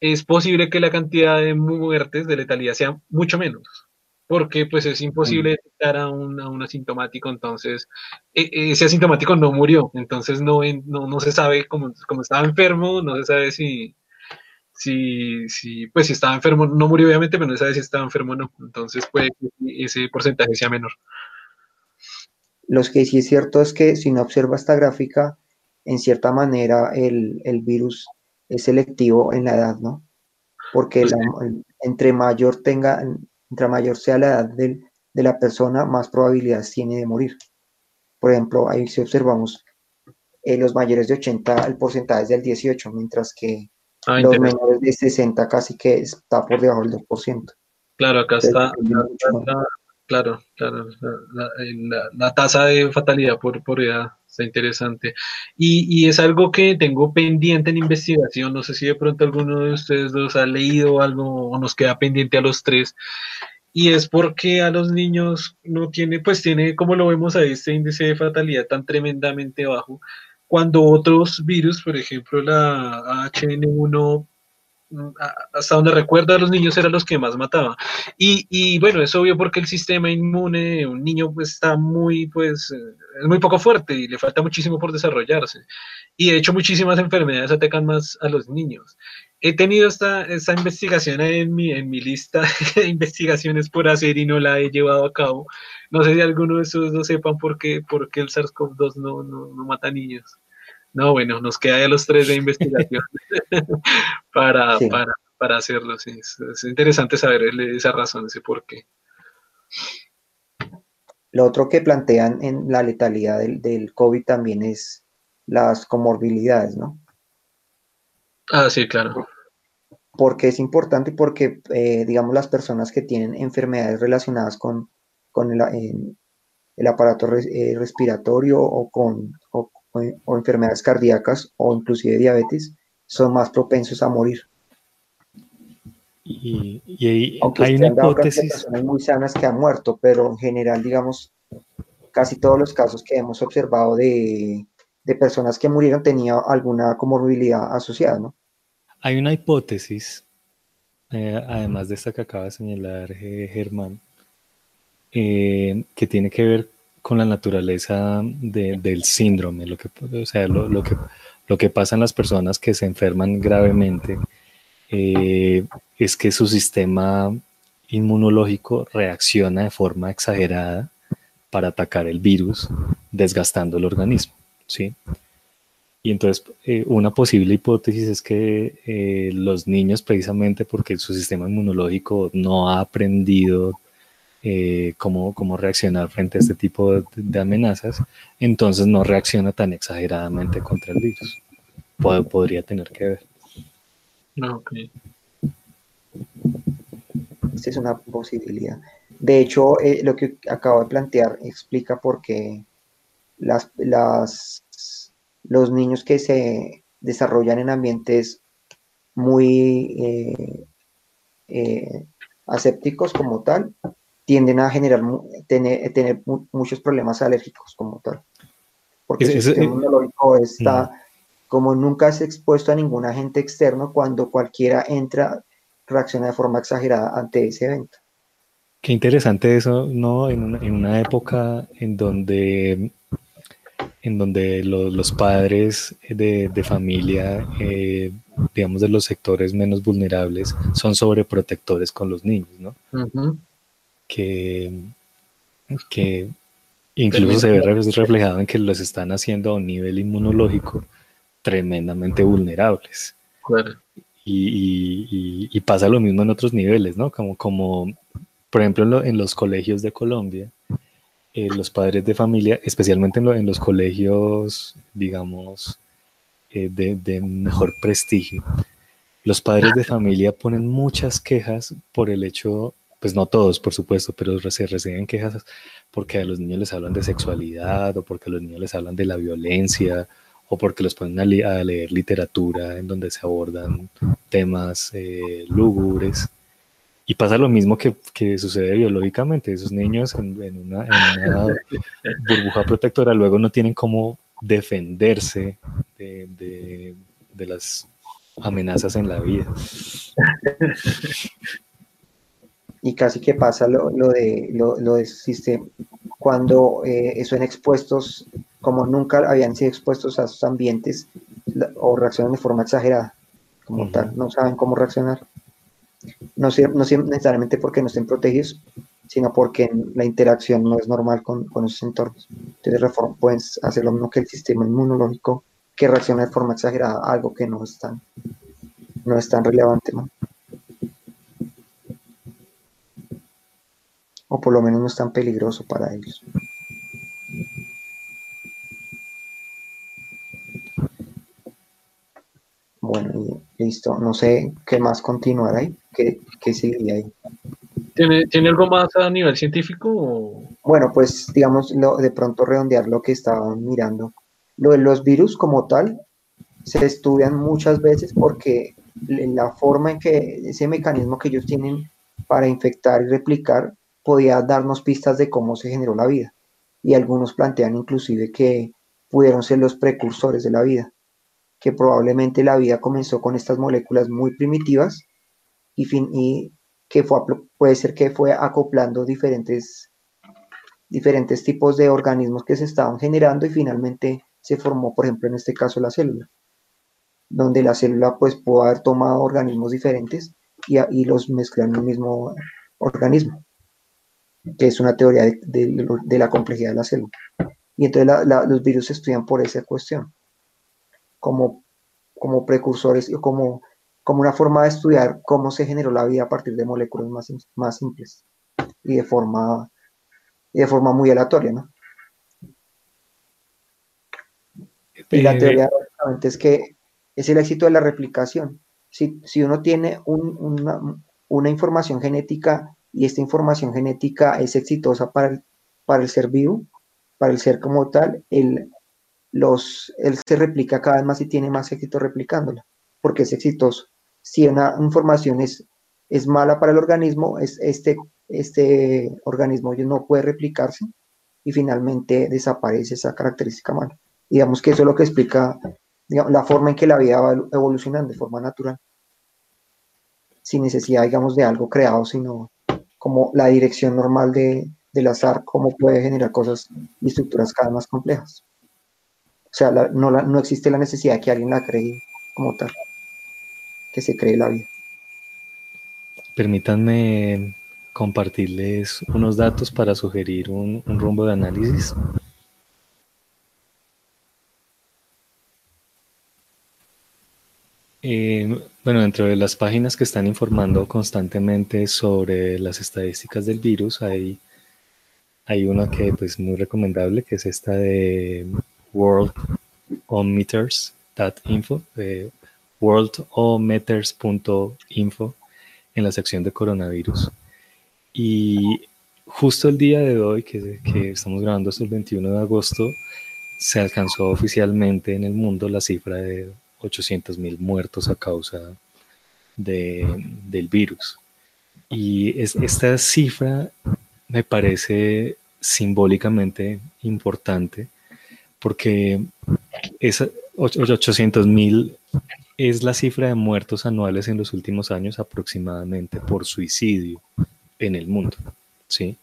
es posible que la cantidad de muertes de letalidad sea mucho menos, porque pues es imposible detectar a un, a un asintomático, entonces e, ese asintomático no murió, entonces no, no, no se sabe cómo, cómo, estaba enfermo, no se sabe si, si, si, pues si estaba enfermo, no murió obviamente, pero no se sabe si estaba enfermo o no, entonces puede que ese porcentaje sea menor. Lo que sí es cierto es que si no observa esta gráfica, en cierta manera el, el virus es selectivo en la edad, ¿no? Porque la, entre mayor tenga, entre mayor sea la edad del, de la persona, más probabilidades tiene de morir. Por ejemplo, ahí si observamos, eh, los mayores de 80, el porcentaje es del 18, mientras que ah, los menores de 60 casi que está por debajo del 2%. Claro, acá Entonces, está, claro, claro, la, la, la, tasa de fatalidad por, por edad está interesante. Y, y, es algo que tengo pendiente en investigación, no sé si de pronto alguno de ustedes dos ha leído algo o nos queda pendiente a los tres, y es porque a los niños no tiene, pues tiene, como lo vemos ahí, este índice de fatalidad tan tremendamente bajo, cuando otros virus, por ejemplo la HN1 hasta donde recuerdo a los niños eran los que más mataba. Y, bueno, es obvio porque el sistema inmune de un niño pues está muy, pues, es muy poco fuerte y le falta muchísimo por desarrollarse. Y de hecho muchísimas enfermedades atacan más a los niños. He tenido esta, esta investigación en mi, en mi lista [laughs] de investigaciones por hacer y no la he llevado a cabo. No sé si alguno de esos dos sepan por qué, el SARS-CoV-2 no, no, no mata niños. No, bueno, nos queda ya los tres de investigación [laughs] para, sí. para, para, hacerlo. Sí. Es, es, interesante saber esa razón, ese por qué. Lo otro que plantean en la letalidad del, del COVID también es las comorbilidades, ¿no? Ah, sí, claro. Porque es importante porque, eh, digamos, las personas que tienen enfermedades relacionadas con, con el, el, aparato res, eh, respiratorio o con, o, o, enfermedades cardíacas o inclusive diabetes son más propensos a morir. Y, y hay, Aunque hay una hipótesis. personas muy sanas que han muerto, pero en general, digamos, casi todos los casos que hemos observado de, de personas que murieron tenía alguna comorbilidad asociada, ¿no? Hay una hipótesis, eh, además de esta que acaba de señalar eh, Germán, eh, que tiene que ver con la naturaleza de, del síndrome, lo que, o sea, que pasa en las personas que se enferman gravemente eh, es que su sistema inmunológico reacciona de forma exagerada para atacar el virus, desgastando el organismo, ¿sí? Y entonces, eh, una posible hipótesis es que eh, los niños, precisamente porque su sistema inmunológico no ha aprendido eh, cómo, cómo, reaccionar frente a este tipo de, de, amenazas, entonces no reacciona tan exageradamente contra el virus. Pod podría tener que ver. Okay. Esta es una posibilidad. De hecho, eh, lo que acabo de plantear explica por qué las, las, los niños que se desarrollan en ambientes muy eh, eh, asépticos como tal, tienden a generar, tener, tener muchos problemas alérgicos como tal. Porque el sistema inmunológico está, mm. como nunca es expuesto a ningún agente externo, cuando cualquiera entra, reacciona de forma exagerada ante ese evento. Qué interesante eso, ¿no? En una, en una época en donde, en donde los padres de, de familia, eh, digamos de los sectores menos vulnerables, son sobreprotectores con los niños, ¿no? Que, que incluso se ve reflejado en que los están haciendo a un nivel inmunológico tremendamente vulnerables. Y, pasa lo mismo en otros niveles, ¿no? Como, como por ejemplo, en, los colegios de Colombia, eh, los padres de familia, especialmente en, los colegios, digamos, eh, de, de, mejor prestigio, los padres de familia ponen muchas quejas por el hecho pues no todos, por supuesto, pero se reciben quejas porque a los niños les hablan de sexualidad o porque a los niños les hablan de la violencia o porque los ponen a, leer literatura en donde se abordan temas eh, lúgubres. Y pasa lo mismo que, sucede biológicamente. Esos niños en, una, [laughs] burbuja protectora luego no tienen cómo defenderse de, de las amenazas en la vida. [laughs] y casi que pasa lo, de lo, lo de cuando eh, son expuestos como nunca habían sido expuestos a sus ambientes o reaccionan de forma exagerada como tal, no saben cómo reaccionar. No, no necesariamente porque no estén protegidos, sino porque la interacción no es normal con, con esos entornos. Entonces pueden hacer lo mismo que el sistema inmunológico que reacciona de forma exagerada a algo que no es tan, no es tan relevante. ¿no? O por lo menos no es tan peligroso para ellos. Bueno, listo. No sé qué más continuar ahí. ¿Qué, qué seguiría ahí? ¿Tiene, ¿Tiene, algo más a nivel científico? Bueno, pues digamos, lo, de pronto redondear lo que estaban mirando. Lo de los virus como tal se estudian muchas veces porque la forma en que ese mecanismo que ellos tienen para infectar y replicar podía darnos pistas de cómo se generó la vida. Y algunos plantean inclusive que pudieron ser los precursores de la vida, que probablemente la vida comenzó con estas moléculas muy primitivas y, fin, y que fue, puede ser que fue acoplando diferentes, diferentes tipos de organismos que se estaban generando y finalmente se formó, por ejemplo, en este caso la célula, donde la célula pues pudo haber tomado organismos diferentes y, y los mezcló en el mismo organismo que es una teoría de, la complejidad de la célula. Y entonces los virus se estudian por esa cuestión, como, como precursores, como, como una forma de estudiar cómo se generó la vida a partir de moléculas más, más simples y de forma, y de forma muy aleatoria, ¿no? Y la eh, teoría es que es el éxito de la replicación. Si, si uno tiene una, una información genética y esta información genética es exitosa para el, para el ser vivo, para el ser como tal, él, los, él se replica cada vez más y tiene más éxito replicándola, porque es exitoso. Si una información es, es mala para el organismo, es este, este organismo no puede replicarse y finalmente desaparece esa característica mala. Digamos que eso es lo que explica la forma en que la vida va evolucionando de forma natural, sin necesidad, digamos, de algo creado, sino como la dirección normal de, del azar, cómo puede generar cosas y estructuras cada vez más complejas. O sea, no, no existe la necesidad de que alguien la cree como tal, que se cree la vida. Permítanme compartirles unos datos para sugerir un, un rumbo de análisis. Eh, bueno, dentro de las páginas que están informando constantemente sobre las estadísticas del virus, hay, hay una que es pues, muy recomendable, que es esta de worldometers.info, worldometers.info, en la sección de coronavirus. Y justo el día de hoy, que, que estamos grabando hasta el 21 de agosto, se alcanzó oficialmente en el mundo la cifra de 800.000 muertos a causa de, del virus. Y es, esta cifra me parece simbólicamente importante porque esa 800.000 es la cifra de muertos anuales en los últimos años aproximadamente por suicidio en el mundo, ¿sí?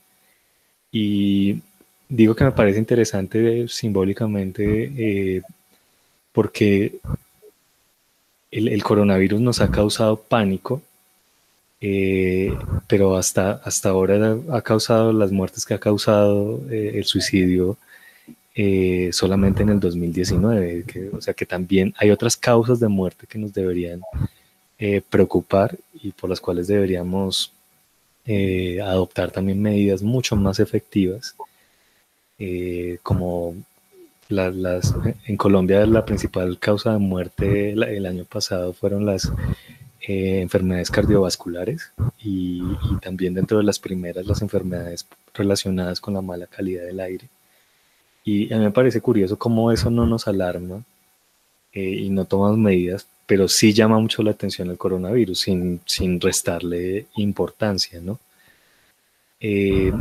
Y digo que me parece interesante simbólicamente eh, porque el, coronavirus nos ha causado pánico, eh, pero hasta, hasta ahora ha causado las muertes que ha causado eh, el suicidio eh, solamente en el 2019. o sea que también hay otras causas de muerte que nos deberían preocupar y por las cuales deberíamos adoptar también medidas mucho más efectivas, como las, en Colombia la principal causa de muerte el año pasado fueron las eh, enfermedades cardiovasculares y, también dentro de las primeras las enfermedades relacionadas con la mala calidad del aire. Y a mí me parece curioso cómo eso no nos alarma eh, y no tomamos medidas, pero sí llama mucho la atención el coronavirus sin, sin restarle importancia, ¿no? Eh,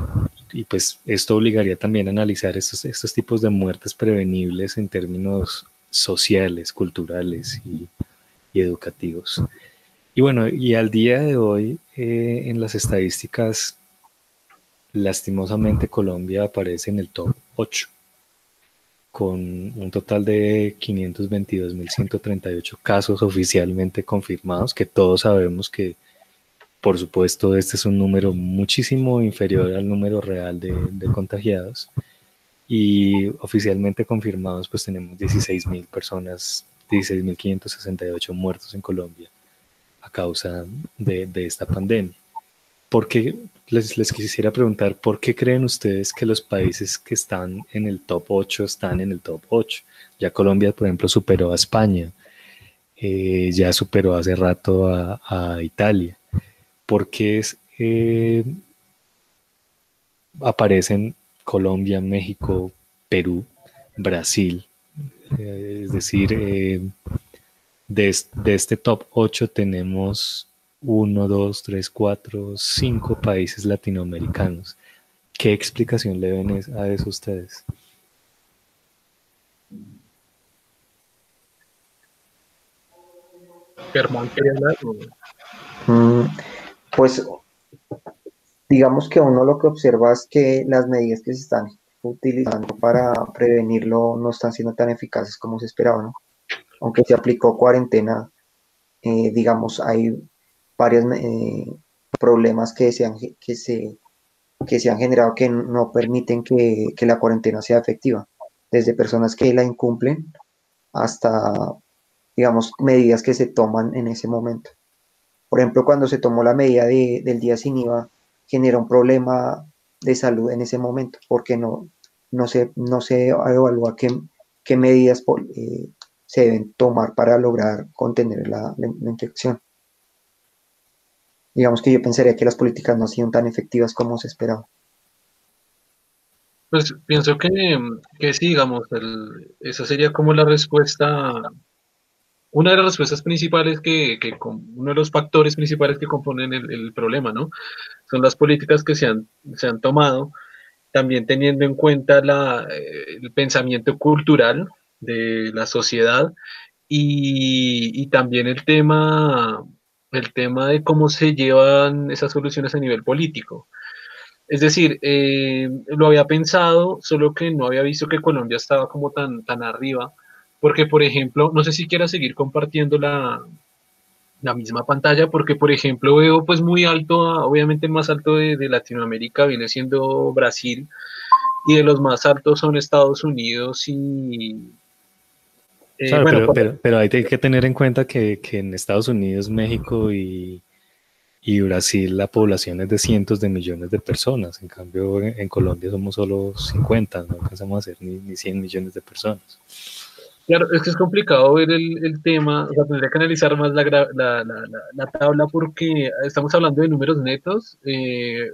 y pues esto obligaría también a analizar estos, estos tipos de muertes prevenibles en términos sociales, culturales y, educativos. Y bueno, y al día de hoy eh, en las estadísticas, lastimosamente Colombia aparece en el top 8, con un total de 522.138 casos oficialmente confirmados, que todos sabemos que por supuesto, este es un número muchísimo inferior al número real de, contagiados. Y oficialmente confirmados pues tenemos 16.000 personas, 16.568 muertos en Colombia a causa de, esta pandemia. Porque les, les, quisiera preguntar, ¿por qué creen ustedes que los países que están en el top 8 están en el top 8? Ya Colombia, por ejemplo, superó a España, eh, ya superó hace rato a, a Italia porque es, eh, aparecen Colombia, México, Perú, Brasil. Eh, es decir, eh, de, este top 8 tenemos 1, 2, 3, 4, 5 países latinoamericanos. ¿Qué explicación le ven a eso ustedes? Germán, ¿quería hablar? Pues digamos que uno lo que observa es que las medidas que se están utilizando para prevenirlo no están siendo tan eficaces como se esperaba, ¿no? Aunque se aplicó cuarentena, eh, digamos, hay varios eh, problemas que se, han, que, se, que se han generado que no permiten que, que la cuarentena sea efectiva, desde personas que la incumplen hasta, digamos, medidas que se toman en ese momento. Por ejemplo, cuando se tomó la medida del día sin IVA, genera un problema de salud en ese momento, porque no, no, se, no se evalúa qué, qué medidas eh, se deben tomar para lograr contener la, infección. Digamos que yo pensaría que las políticas no han sido tan efectivas como se esperaba. Pues pienso que, que sí, digamos, esa sería como la respuesta una de las respuestas principales que, que uno de los factores principales que componen el, problema, ¿no? Son las políticas que se han, se han tomado, también teniendo en cuenta la, eh, el pensamiento cultural de la sociedad y, y, también el tema, el tema de cómo se llevan esas soluciones a nivel político. Es decir, eh, lo había pensado, solo que no había visto que Colombia estaba como tan, tan arriba porque, por ejemplo, no sé si quiera seguir compartiendo la, la misma pantalla, porque, por ejemplo, veo pues muy alto, obviamente el más alto de, Latinoamérica viene siendo Brasil, y de los más altos son Estados Unidos y... Eh, claro, pero, pero, hay que tener en cuenta que, que en Estados Unidos, México y, y, Brasil la población es de cientos de millones de personas. En cambio, en, Colombia somos solo 50, no alcanzamos a ser ni, ni 100 millones de personas. Claro, es que es complicado ver el, tema, o sea, tendría que analizar más la, tabla porque estamos hablando de números netos. Eh,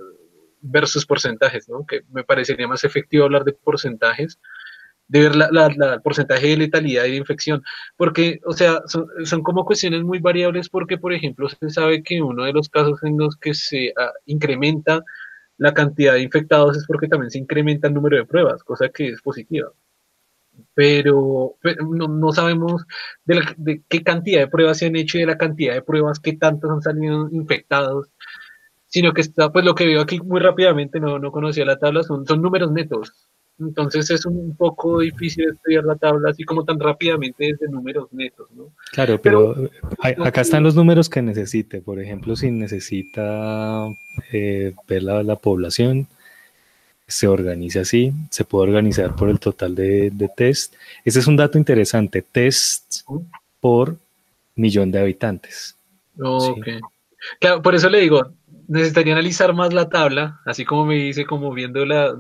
versus porcentajes, ¿no? Que me parecería más efectivo hablar de porcentajes, de ver el porcentaje de letalidad y de infección, porque, o sea, son, son, como cuestiones muy variables porque, por ejemplo, se sabe que uno de los casos en los que se ah, incrementa la cantidad de infectados es porque también se incrementa el número de pruebas, cosa que es positiva. Pero, no, no, sabemos de, de, qué cantidad de pruebas se han hecho y de la cantidad de pruebas que tantos han salido infectados, sino que está, pues lo que veo aquí muy rápidamente, no, no conocía la tabla, son, son números netos. Entonces es un poco difícil estudiar la tabla así como tan rápidamente desde números netos, ¿no? Claro, pero, acá están los números que necesite. Por ejemplo, si necesita eh, ver la, población, se organiza así, se puede organizar por el total de, de test. Ese es un dato interesante, tests por millón de habitantes. Ok. Claro, por eso le digo, necesitaría analizar más la tabla, así como me dice, como viendo la,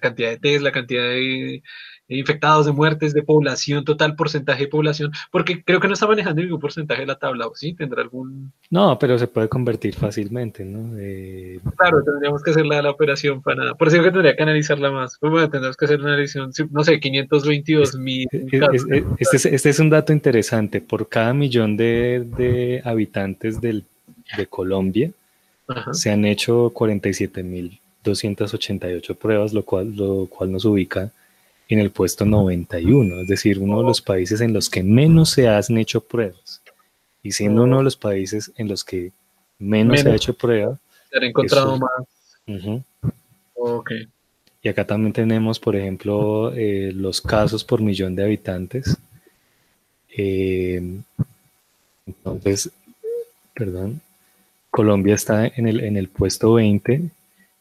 cantidad de test, la cantidad de, infectados, de muertes, de población, total porcentaje de población, porque creo que no está manejando ningún porcentaje de la tabla, ¿o sí? ¿Tendrá algún...? No, pero se puede convertir fácilmente, ¿no? Claro, tendríamos que hacer la, la, operación para... Por eso que tendría que analizarla más. Pues bueno, tendríamos que hacer una analización, no sé, 522 mil... Este es, este es un dato interesante. Por cada millón de, de habitantes del, de Colombia, se han hecho 47.288 pruebas, lo cual, lo cual nos ubica en el puesto 91, es decir, uno de los países en los que menos se han hecho pruebas. Y siendo uno de los países en los que menos, se ha hecho prueba. Se han encontrado más. Y acá también tenemos, por ejemplo, eh, los casos por millón de habitantes. Eh, entonces, perdón, Colombia está en el, en el puesto 20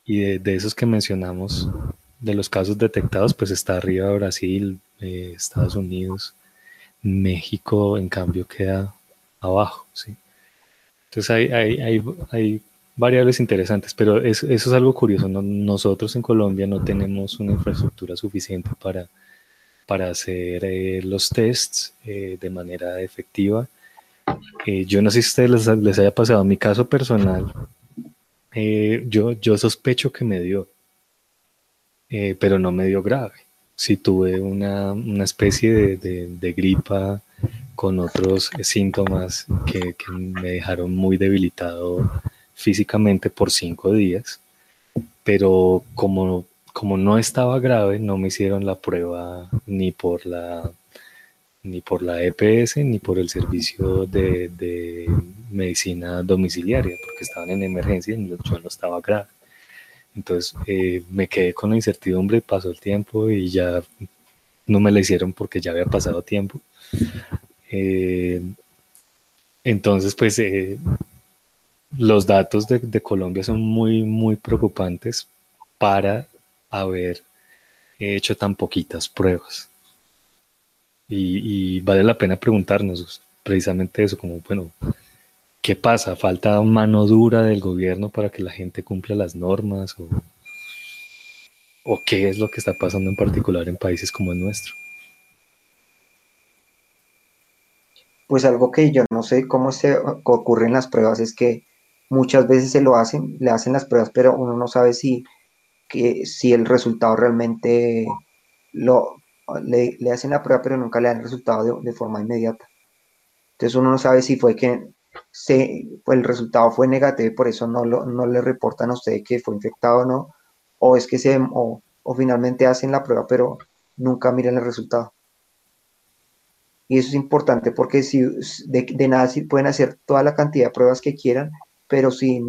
y de, esos que mencionamos, de los casos detectados, pues está arriba Brasil, eh, Estados Unidos, México, en cambio, queda abajo. ¿sí? Entonces hay, hay, hay, variables interesantes, pero eso, es algo curioso. Nosotros en Colombia no tenemos una infraestructura suficiente para, para hacer eh, los tests eh, de manera efectiva yo no sé si a ustedes les, haya pasado. En mi caso personal, yo, yo sospecho que me dio, eh, pero no me dio grave. Si tuve una, especie de, gripa con otros síntomas que, me dejaron muy debilitado físicamente por cinco días, pero como, como no estaba grave, no me hicieron la prueba ni por la ni por la EPS ni por el servicio de, medicina domiciliaria, porque estaban en emergencia y yo no estaba grave. Entonces eh, me quedé con la incertidumbre, pasó el tiempo y ya no me la hicieron porque ya había pasado tiempo. Eh, entonces, pues eh, los datos de, de, Colombia son muy, muy preocupantes para haber hecho tan poquitas pruebas. Y, vale la pena preguntarnos precisamente eso, como, bueno, ¿qué pasa? ¿Falta mano dura del gobierno para que la gente cumpla las normas? ¿O, o qué es lo que está pasando en particular en países como el nuestro? Pues algo que yo no sé cómo se ocurren las pruebas es que muchas veces se lo hacen, le hacen las pruebas, pero uno no sabe si, que, si el resultado realmente lo, le, hacen la prueba, pero nunca le dan el resultado de, forma inmediata. Entonces uno no sabe si fue que el resultado fue negativo y por eso no, lo, no le reportan a usted que fue infectado o no, o es que se, o, finalmente hacen la prueba, pero nunca miran el resultado. Y eso es importante porque si de, nada si pueden hacer toda la cantidad de pruebas que quieran, pero si,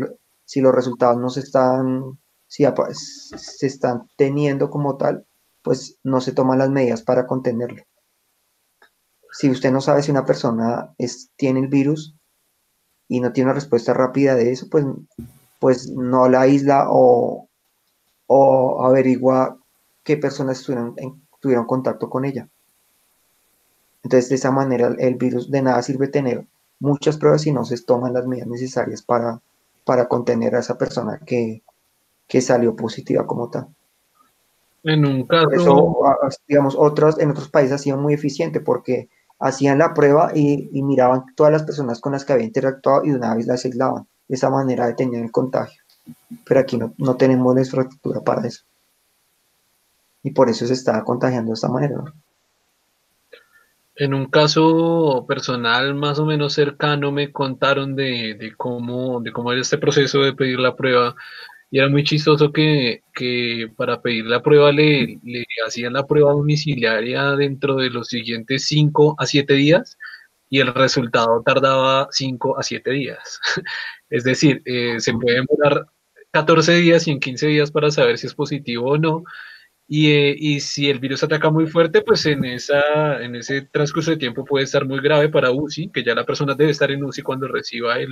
si los resultados no se están, si se están teniendo como tal, pues no se toman las medidas para contenerlo. Si usted no sabe si una persona es, tiene el virus y no tiene una respuesta rápida de eso, pues, pues no la aísla o, o averigua qué personas tuvieron, tuvieron contacto con ella. Entonces, de esa manera, el virus de nada sirve tener muchas pruebas si no se toman las medidas necesarias para, para contener a esa persona que, que salió positiva como tal. En un caso. Eso, digamos, otros, en otros países ha sido muy eficiente porque hacían la prueba y, miraban todas las personas con las que había interactuado y de una vez las aislaban. De esa manera detenían el contagio. pero aquí no, no tenemos la infraestructura para eso. Y por eso se está contagiando de esta manera. En un caso personal más o menos cercano me contaron de, de, cómo, de cómo era este proceso de pedir la prueba y era muy chistoso que, que para pedir la prueba le, le, hacían la prueba domiciliaria dentro de los siguientes 5 a 7 días y el resultado tardaba 5 a 7 días. [laughs] es decir, eh, se puede demorar 14 días y en 15 días para saber si es positivo o no. Y, eh, y, si el virus ataca muy fuerte, pues en, esa, en ese transcurso de tiempo puede estar muy grave para UCI, que ya la persona debe estar en UCI cuando reciba el,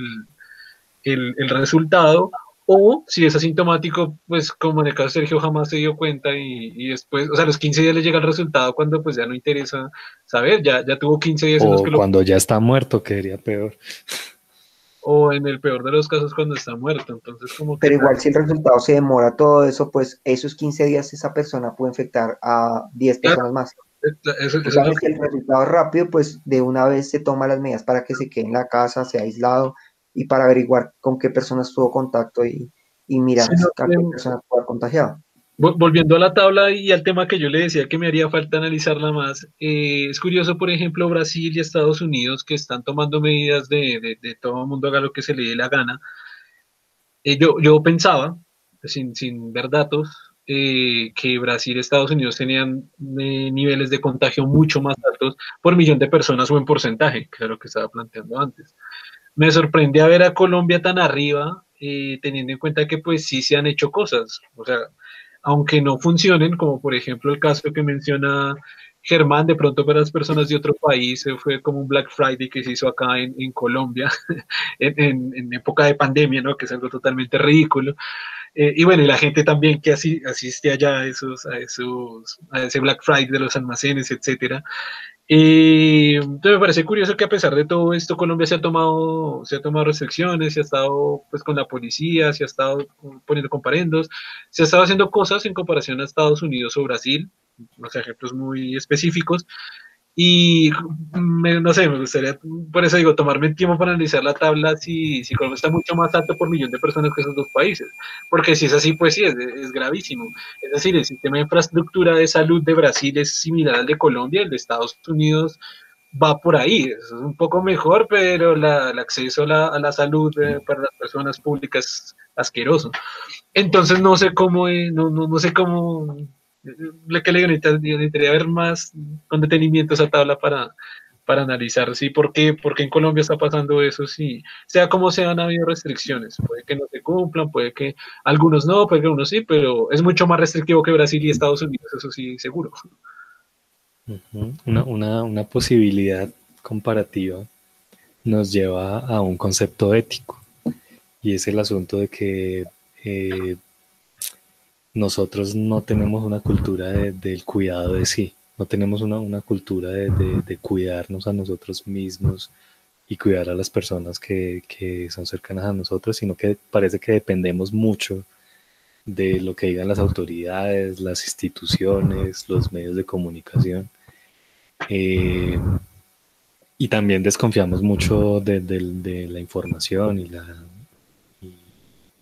el, el resultado, o si es asintomático, pues como en el caso de Sergio jamás se dio cuenta y, y, después, o sea, a los 15 días le llega el resultado cuando pues ya no interesa saber, ya, ya tuvo 15 días. O en los que cuando lo... ya está muerto, que sería peor. O en el peor de los casos cuando está muerto, entonces como... Pero igual si el resultado se demora todo eso, pues esos 15 días esa persona puede infectar a 10 personas claro. más. Eso, eso, eso, si el resultado es rápido, pues de una vez se toma las medidas para que se quede en la casa, sea aislado, y para averiguar con qué personas tuvo contacto y, y mirar sí, a qué personas pudo contagiado. Volviendo a la tabla y al tema que yo le decía que me haría falta analizarla más, eh, es curioso, por ejemplo, Brasil y Estados Unidos que están tomando medidas de, de, de todo el mundo haga lo que se le dé la gana. Eh, yo, yo pensaba, sin, sin ver datos, eh, que Brasil y Estados Unidos tenían eh, niveles de contagio mucho más altos por millón de personas o en porcentaje, que era lo que estaba planteando antes me sorprende ver a Colombia tan arriba, eh, teniendo en cuenta que pues sí se han hecho cosas, o sea, aunque no funcionen, como por ejemplo el caso que menciona Germán, de pronto para las personas de otro país fue como un Black Friday que se hizo acá en, Colombia, [laughs] en, en, en, época de pandemia, ¿no? Que es algo totalmente ridículo. Eh, y bueno, y la gente también que asiste allá a, esos, a, esos, a ese Black Friday de los almacenes, etcétera, y entonces me parece curioso que a pesar de todo esto, Colombia se ha tomado, se ha tomado restricciones, se ha estado pues con la policía, se ha estado poniendo comparendos, se ha estado haciendo cosas en comparación a Estados Unidos o Brasil, unos ejemplos muy específicos, y me, no sé, me gustaría, por eso digo, tomarme tiempo para analizar la tabla si, si Colombia está mucho más alto por millón de personas que esos dos países. Porque si es así, pues sí, es, es, gravísimo. Es decir, el sistema de infraestructura de salud de Brasil es similar al de Colombia, el de Estados Unidos va por ahí, es un poco mejor, pero la, el acceso a la, a la salud eh, para las personas públicas es asqueroso. Entonces no sé cómo, eh, no, no, no sé cómo le que le necesitaría ver más con detenimiento esa tabla para, para analizar sí, por qué, por qué en Colombia está pasando eso, sí, sea como sea, han habido restricciones, puede que no se cumplan, puede que algunos no, puede que algunos sí, pero es mucho más restrictivo que Brasil y Estados Unidos, eso sí, seguro. Una, una, una posibilidad comparativa nos lleva a un concepto ético y es el asunto de que eh, nosotros no tenemos una cultura de, del cuidado de sí, no tenemos una, una cultura de, de, de, cuidarnos a nosotros mismos y cuidar a las personas que, que, son cercanas a nosotros, sino que parece que dependemos mucho de lo que digan las autoridades, las instituciones, los medios de comunicación. Eh, y también desconfiamos mucho de, de la información y, la, y,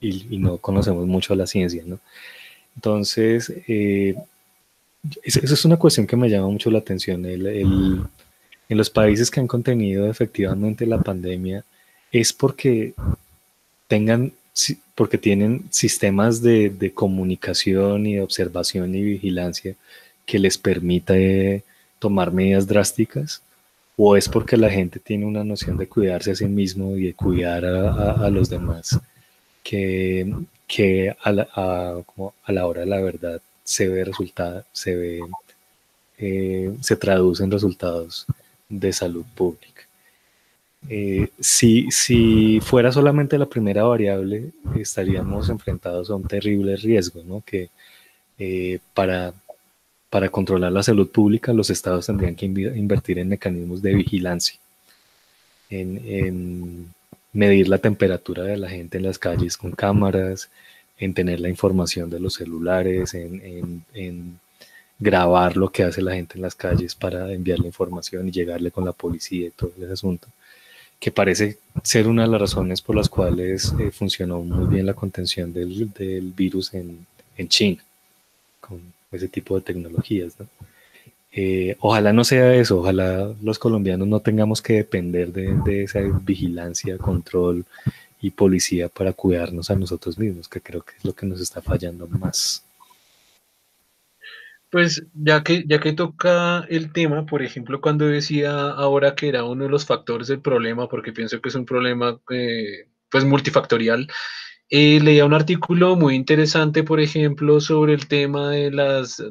y, y, no conocemos mucho la ciencia, ¿no? Entonces, eh, esa es una cuestión que me llama mucho la atención. El, el, en los países que han contenido efectivamente la pandemia es porque tengan porque tienen sistemas de, de, comunicación y de observación y vigilancia que les permite tomar medidas drásticas o es porque la gente tiene una noción de cuidarse a sí mismo y de cuidar a, a, a los demás que, que a la, a, como a la hora de la verdad se ve resultado, se ve, eh, se traduce en resultados de salud pública. Eh, si, si fuera solamente la primera variable, estaríamos enfrentados a un terrible riesgo, ¿no? Que eh, para, para controlar la salud pública, los estados tendrían que invertir en mecanismos de vigilancia, en, en medir la temperatura de la gente en las calles con cámaras, en tener la información de los celulares, en, grabar lo que hace la gente en las calles para enviar la información y llegarle con la policía y todo ese asunto. que parece ser una de las razones por las cuales eh, funcionó muy bien la contención del, del virus en, en, China, con ese tipo de tecnologías. ¿no? Eh, ojalá no sea eso, ojalá los colombianos no tengamos que depender de, esa vigilancia, control y policía para cuidarnos a nosotros mismos, que creo que es lo que nos está fallando más. Pues ya que, ya que toca el tema, por ejemplo, cuando decía ahora que era uno de los factores del problema, porque pienso que es un problema eh, pues multifactorial, eh, leía un artículo muy interesante, por ejemplo, sobre el tema de, las,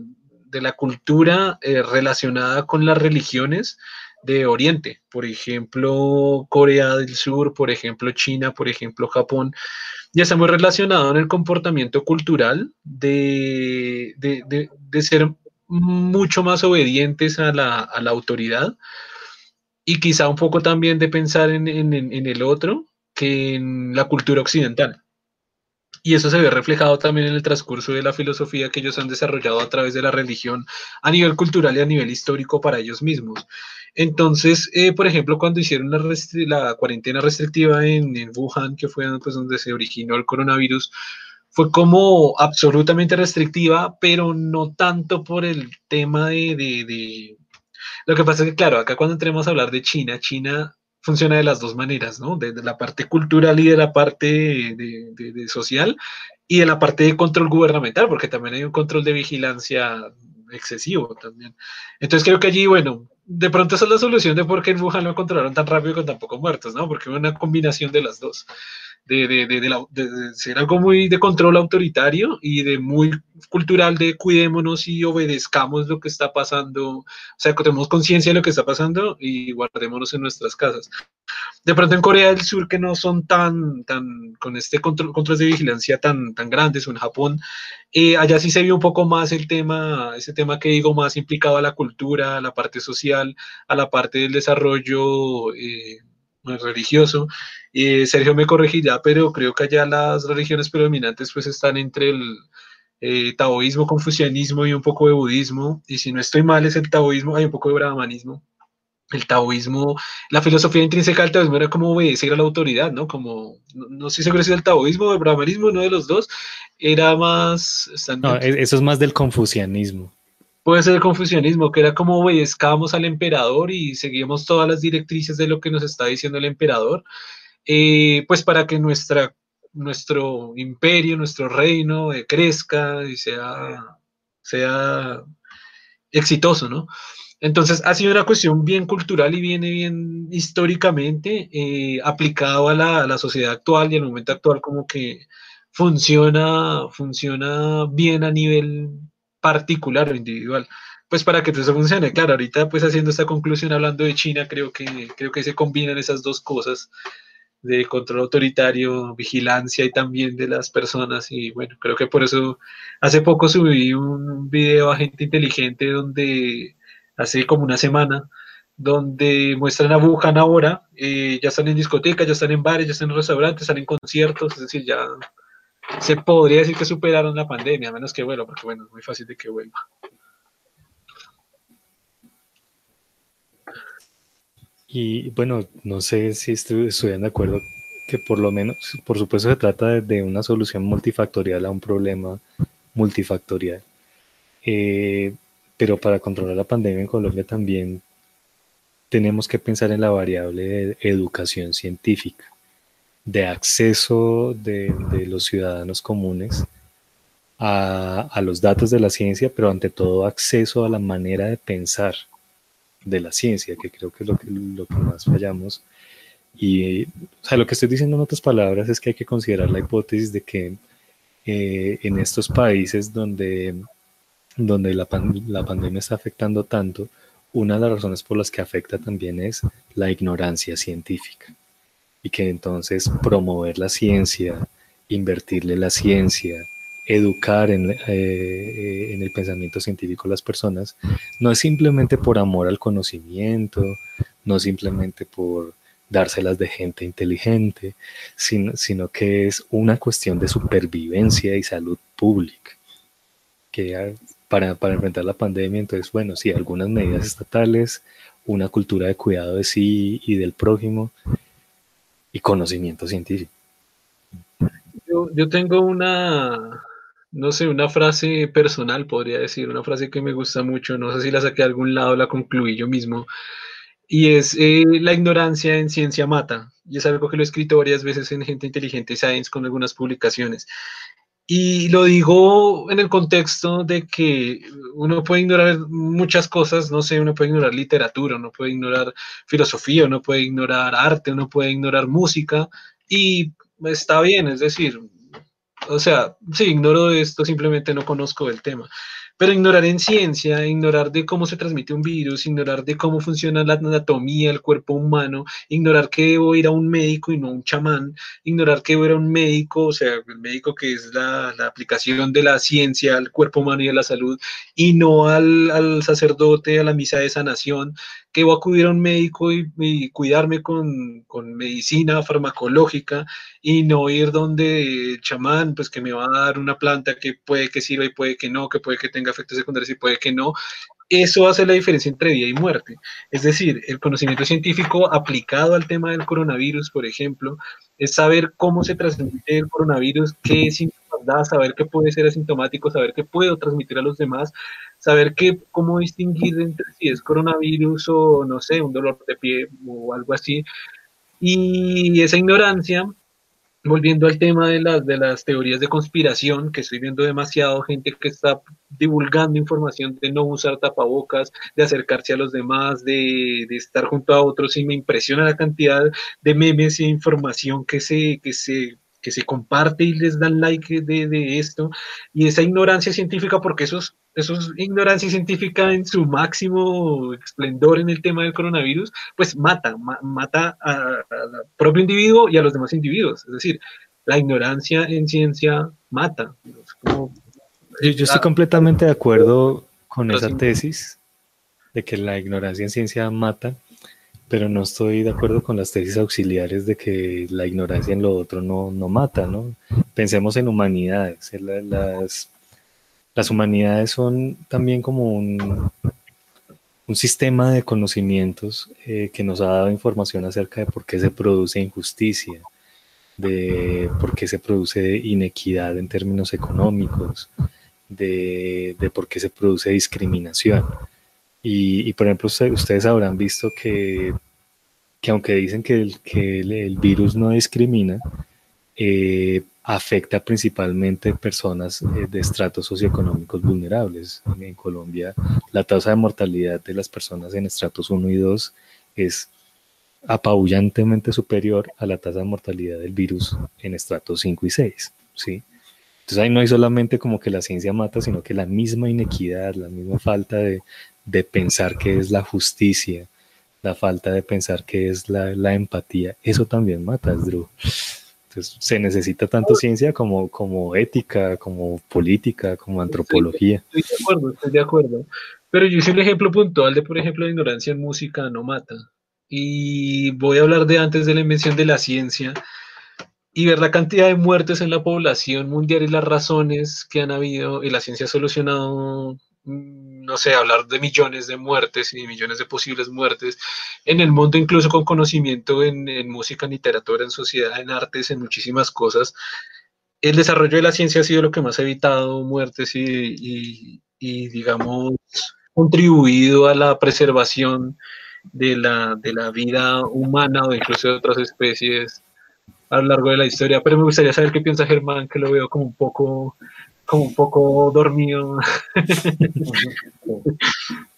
de la cultura eh, relacionada con las religiones de Oriente, por ejemplo, Corea del Sur, por ejemplo, China, por ejemplo, Japón, ya está muy relacionado en el comportamiento cultural de, de, de, ser mucho más obedientes a la, a la, autoridad y quizá un poco también de pensar en, en, en el otro que en la cultura occidental. Y eso se ve reflejado también en el transcurso de la filosofía que ellos han desarrollado a través de la religión a nivel cultural y a nivel histórico para ellos mismos. Entonces, eh, por ejemplo, cuando hicieron la, cuarentena restrictiva en, en, Wuhan, que fue pues, donde se originó el coronavirus, fue como absolutamente restrictiva, pero no tanto por el tema de, de, de... Lo que pasa es que, claro, acá cuando entremos a hablar de China, China funciona de las dos maneras, ¿no? De, de la parte cultural y de la parte de, de, social y de la parte de control gubernamental, porque también hay un control de vigilancia excesivo también. Entonces creo que allí, bueno, de pronto esa es la solución de por qué en Wuhan lo controlaron tan rápido con tan pocos muertos, ¿no? Porque una combinación de las dos de, de, de, la, de, ser algo muy de control autoritario y de muy cultural de cuidémonos y obedezcamos lo que está pasando, o sea, que tenemos conciencia de lo que está pasando y guardémonos en nuestras casas. De pronto en Corea del Sur, que no son tan, tan con este control, controles de vigilancia tan, tan grandes, o en Japón, eh, allá sí se vio un poco más el tema, ese tema que digo, más implicado a la cultura, a la parte social, a la parte del desarrollo. Eh, religioso. y Sergio me corregirá, pero creo que allá las religiones predominantes pues están entre el eh, taoísmo, confucianismo y un poco de budismo. Y si no estoy mal es el taoísmo, hay un poco de brahmanismo. El taoísmo, la filosofía intrínseca del taoísmo era como obedecer a la autoridad, ¿no? Como, no, no sé seguro si es el taoísmo o el brahmanismo, uno de los dos, era más... No, eso es más del confucianismo puede ser el confucianismo, que era como obedezcamos al emperador y seguimos todas las directrices de lo que nos está diciendo el emperador, eh, pues para que nuestra, nuestro imperio, nuestro reino eh, crezca y sea, sea exitoso, ¿no? Entonces ha sido una cuestión bien cultural y viene bien históricamente eh, aplicado a la, la, sociedad actual y al momento actual como que funciona, funciona bien a nivel particular o individual. Pues para que eso funcione, claro, ahorita pues haciendo esta conclusión hablando de China, creo que, creo que se combinan esas dos cosas de control autoritario, vigilancia y también de las personas. Y bueno, creo que por eso hace poco subí un video a gente inteligente donde hace como una semana, donde muestran a Wuhan ahora, eh, ya están en discotecas, ya están en bares, ya están en restaurantes, están en conciertos, es decir, ya se podría decir que superaron la pandemia, a menos que vuelva, porque bueno, es muy fácil de que vuelva. Y bueno, no sé si estuvieran de acuerdo que por lo menos, por supuesto se trata de, una solución multifactorial a un problema multifactorial. Eh, pero para controlar la pandemia en Colombia también tenemos que pensar en la variable de educación científica de acceso de, los ciudadanos comunes a, los datos de la ciencia, pero ante todo acceso a la manera de pensar de la ciencia, que creo que es lo que, lo que más fallamos. Y o sea, lo que estoy diciendo en otras palabras es que hay que considerar la hipótesis de que eh, en estos países donde, donde la, la pandemia está afectando tanto, una de las razones por las que afecta también es la ignorancia científica y que entonces promover la ciencia, invertirle la ciencia, educar en, eh, en, el pensamiento científico a las personas, no es simplemente por amor al conocimiento, no simplemente por dárselas de gente inteligente, sino, sino que es una cuestión de supervivencia y salud pública. Que para, para enfrentar la pandemia, entonces, bueno, sí, algunas medidas estatales, una cultura de cuidado de sí y del prójimo, y conocimiento científico. Yo, tengo una, no sé, una frase personal, podría decir, una frase que me gusta mucho, no sé si la saqué de algún lado, la concluí yo mismo, y es eh, la ignorancia en ciencia mata, y es algo que lo he escrito varias veces en Gente Inteligente Science con algunas publicaciones. Y lo digo en el contexto de que uno puede ignorar muchas cosas, no sé, uno puede ignorar literatura, uno puede ignorar filosofía, uno puede ignorar arte, uno puede ignorar música, y está bien, es decir, o sea, sí, ignoro esto, simplemente no conozco el tema. Pero ignorar en ciencia, ignorar de cómo se transmite un virus, ignorar de cómo funciona la anatomía del cuerpo humano, ignorar que debo ir a un médico y no a un chamán, ignorar que debo ir a un médico, o sea, el médico que es la, aplicación de la ciencia al cuerpo humano y a la salud, y no al, al sacerdote, a la misa de sanación, que voy a acudir a un médico y, cuidarme con, con, medicina farmacológica y no ir donde el chamán, pues que me va a dar una planta que puede que sirva y puede que no, que puede que tenga efectos secundarios y puede que no. Eso hace la diferencia entre vida y muerte. Es decir, el conocimiento científico aplicado al tema del coronavirus, por ejemplo, es saber cómo se transmite el coronavirus, qué síntomas da, saber que puede ser asintomático, saber que puedo transmitir a los demás, saber que, cómo distinguir entre si es coronavirus o, no sé, un dolor de pie o algo así. Y esa ignorancia, volviendo al tema de las, de las teorías de conspiración, que estoy viendo demasiado gente que está divulgando información de no usar tapabocas, de acercarse a los demás, de, de estar junto a otros, y me impresiona la cantidad de memes e información que se, que se que se comparte y les dan like de, de, esto, y esa ignorancia científica, porque eso es, eso es ignorancia científica en su máximo esplendor en el tema del coronavirus, pues mata, mata al propio individuo y a los demás individuos. Es decir, la ignorancia en ciencia mata. yo, yo, estoy completamente de acuerdo con esa tesis de que la ignorancia en ciencia mata pero no estoy de acuerdo con las tesis auxiliares de que la ignorancia en lo otro no, no mata, ¿no? Pensemos en humanidades. Las, las humanidades son también como un, un sistema de conocimientos eh, que nos ha dado información acerca de por qué se produce injusticia, de por qué se produce inequidad en términos económicos, de, de por qué se produce discriminación. Y, por ejemplo, ustedes habrán visto que, que aunque dicen que el, que el, virus no discrimina, eh, afecta principalmente personas eh, de estratos socioeconómicos vulnerables. En Colombia, la tasa de mortalidad de las personas en estratos 1 y 2 es apabullantemente superior a la tasa de mortalidad del virus en estratos 5 y 6. ¿sí? Entonces ahí no hay solamente como que la ciencia mata, sino que la misma inequidad, la misma falta de, de pensar que es la justicia, la falta de pensar que es la, empatía, eso también mata, Drew. Entonces se necesita tanto ciencia como, como ética, como política, como antropología. Estoy, de acuerdo, estoy de acuerdo. Pero yo hice un ejemplo puntual de, por ejemplo, la ignorancia en música no mata. Y voy a hablar de antes de la invención de la ciencia y ver la cantidad de muertes en la población mundial y las razones que han habido y la ciencia ha solucionado Mm, no sé, hablar de millones de muertes y millones de posibles muertes en el mundo, incluso con conocimiento en, música, en literatura, en sociedad, en artes, en muchísimas cosas. El desarrollo de la ciencia ha sido lo que más ha evitado muertes y, digamos, contribuido a la preservación de la, de la vida humana o incluso de otras especies a lo largo de la historia. Pero me gustaría saber qué piensa Germán, que lo veo como un poco como un poco dormido. [laughs]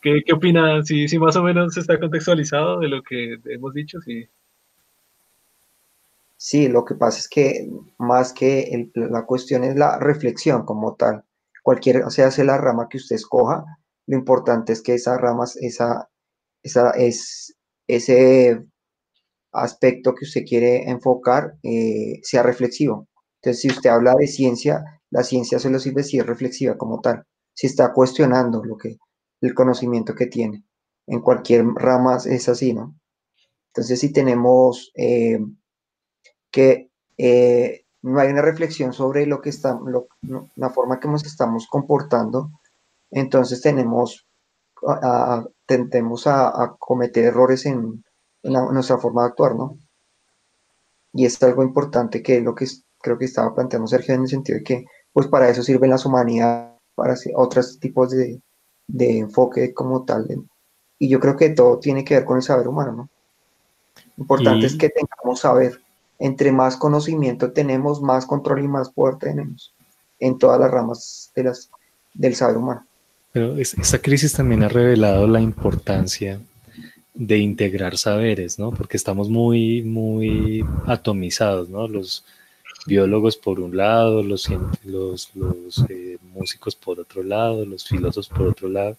¿Qué, ¿Qué, opina? Si, si más o menos está contextualizado de lo que hemos dicho, sí. Sí, lo que pasa es que más que la cuestión es la reflexión como tal. Cualquier, sea, sea la rama que usted escoja, lo importante es que esa rama, esa, esa, es, ese aspecto que usted quiere enfocar eh, sea reflexivo. Entonces, si usted habla de ciencia, la ciencia solo sirve si es reflexiva como tal, si está cuestionando lo que, el conocimiento que tiene. En cualquier rama es así, ¿no? Entonces, si tenemos eh, que eh, no hay una reflexión sobre lo que está, la forma que nos estamos comportando, entonces tenemos, tendemos a, cometer errores en, nuestra forma de actuar, ¿no? y es algo importante que es lo que creo que estaba planteando Sergio en el sentido de que pues para eso sirven las humanidades, para otros tipos de, de enfoque como tal. Y yo creo que todo tiene que ver con el saber humano, ¿no? Importante es que tengamos saber. Entre más conocimiento tenemos, más control y más poder tenemos en todas las ramas de las, del saber humano. Pero esta crisis también ha revelado la importancia de integrar saberes, ¿no? Porque estamos muy, muy atomizados, ¿no? Los biólogos por un lado, los, los, los eh, músicos por otro lado, los filósofos por otro lado.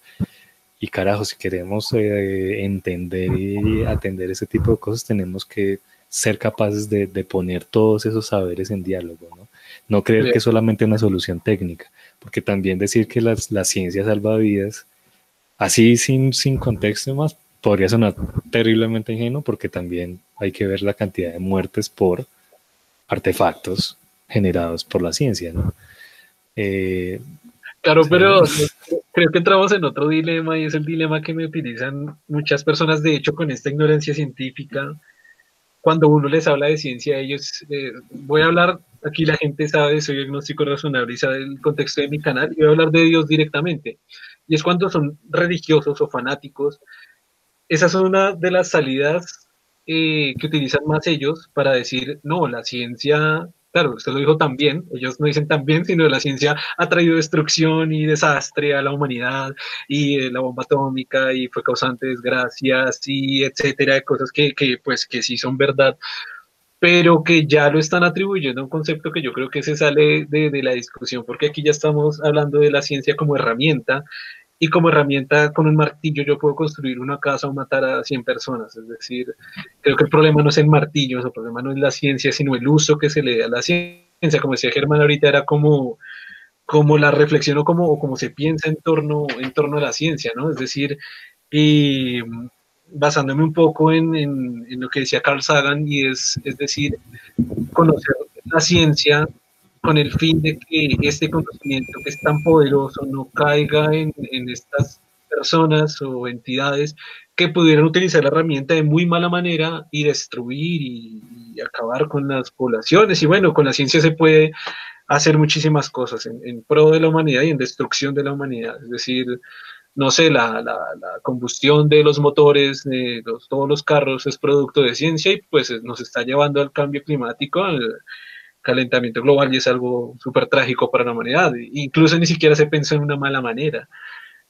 Y carajo, si queremos eh, entender y atender ese tipo de cosas, tenemos que ser capaces de, de poner todos esos saberes en diálogo, ¿no? No creer que es solamente una solución técnica, porque también decir que las, la ciencia salva vidas, así sin, sin contexto más, podría sonar terriblemente ingenuo porque también hay que ver la cantidad de muertes por artefactos generados por la ciencia, ¿no? Eh, claro, pero creo que entramos en otro dilema y es el dilema que me utilizan muchas personas, de hecho, con esta ignorancia científica. Cuando uno les habla de ciencia, ellos, eh, voy a hablar, aquí la gente sabe, soy agnóstico razonable y sabe el contexto de mi canal, y voy a hablar de Dios directamente. Y es cuando son religiosos o fanáticos esa es una de las salidas eh, que utilizan más ellos para decir, no, la ciencia, claro, usted lo dijo también, ellos no dicen también, sino la ciencia ha traído destrucción y desastre a la humanidad y eh, la bomba atómica y fue causante de desgracias y etcétera, cosas que, que, pues, que sí son verdad pero que ya lo están atribuyendo a un concepto que yo creo que se sale de, la discusión, porque aquí ya estamos hablando de la ciencia como herramienta y como herramienta con un martillo yo puedo construir una casa o matar a 100 personas. Es decir, creo que el problema no es el martillo, el problema no es la ciencia, sino el uso que se le da a la ciencia. Como decía Germán ahorita, era como, como la reflexión o como, como se piensa en torno, en torno a la ciencia, ¿no? Es decir, y basándome un poco en, en, en lo que decía Carl Sagan, y es, es decir, conocer la ciencia con el fin de que este conocimiento que es tan poderoso no caiga en, estas personas o entidades que pudieran utilizar la herramienta de muy mala manera y destruir y, acabar con las poblaciones. Y bueno, con la ciencia se puede hacer muchísimas cosas en, pro de la humanidad y en destrucción de la humanidad. Es decir, no sé, la, la, combustión de los motores de los, todos los carros es producto de ciencia y pues nos está llevando al cambio climático. Calentamiento global y es algo súper trágico para la humanidad. Incluso ni siquiera se pensó en una mala manera.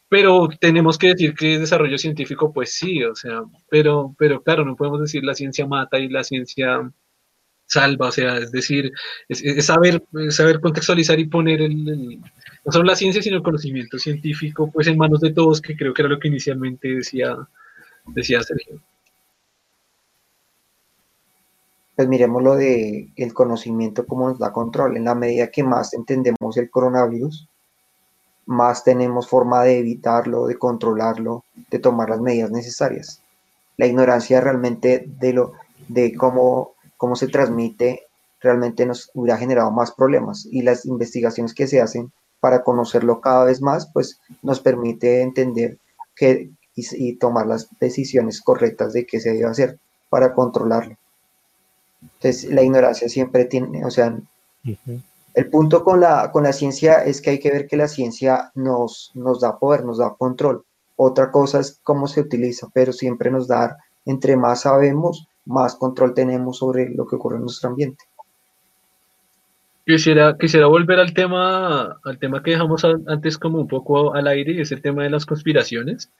Pero tenemos que decir que desarrollo científico, pues sí, o sea, pero, pero claro, no podemos decir la ciencia mata y la ciencia salva, o sea, es decir, es, saber, es saber contextualizar y poner el, el, no solo la ciencia, sino el conocimiento científico, pues en manos de todos, que creo que era lo que inicialmente decía, decía Sergio. Pues miremos lo de el conocimiento como nos da control. En la medida que más entendemos el coronavirus, más tenemos forma de evitarlo, de controlarlo, de tomar las medidas necesarias. La ignorancia realmente de lo de cómo, cómo se transmite realmente nos hubiera generado más problemas y las investigaciones que se hacen para conocerlo cada vez más, pues nos permite entender que, y, y tomar las decisiones correctas de qué se debe hacer para controlarlo. Entonces, la ignorancia siempre tiene, o sea, uh -huh. el punto con la, con la ciencia es que hay que ver que la ciencia nos, nos da poder, nos da control. Otra cosa es cómo se utiliza, pero siempre nos da, entre más sabemos, más control tenemos sobre lo que ocurre en nuestro ambiente. Quisiera, quisiera volver al tema, al tema que dejamos antes como un poco al aire, y es el tema de las conspiraciones.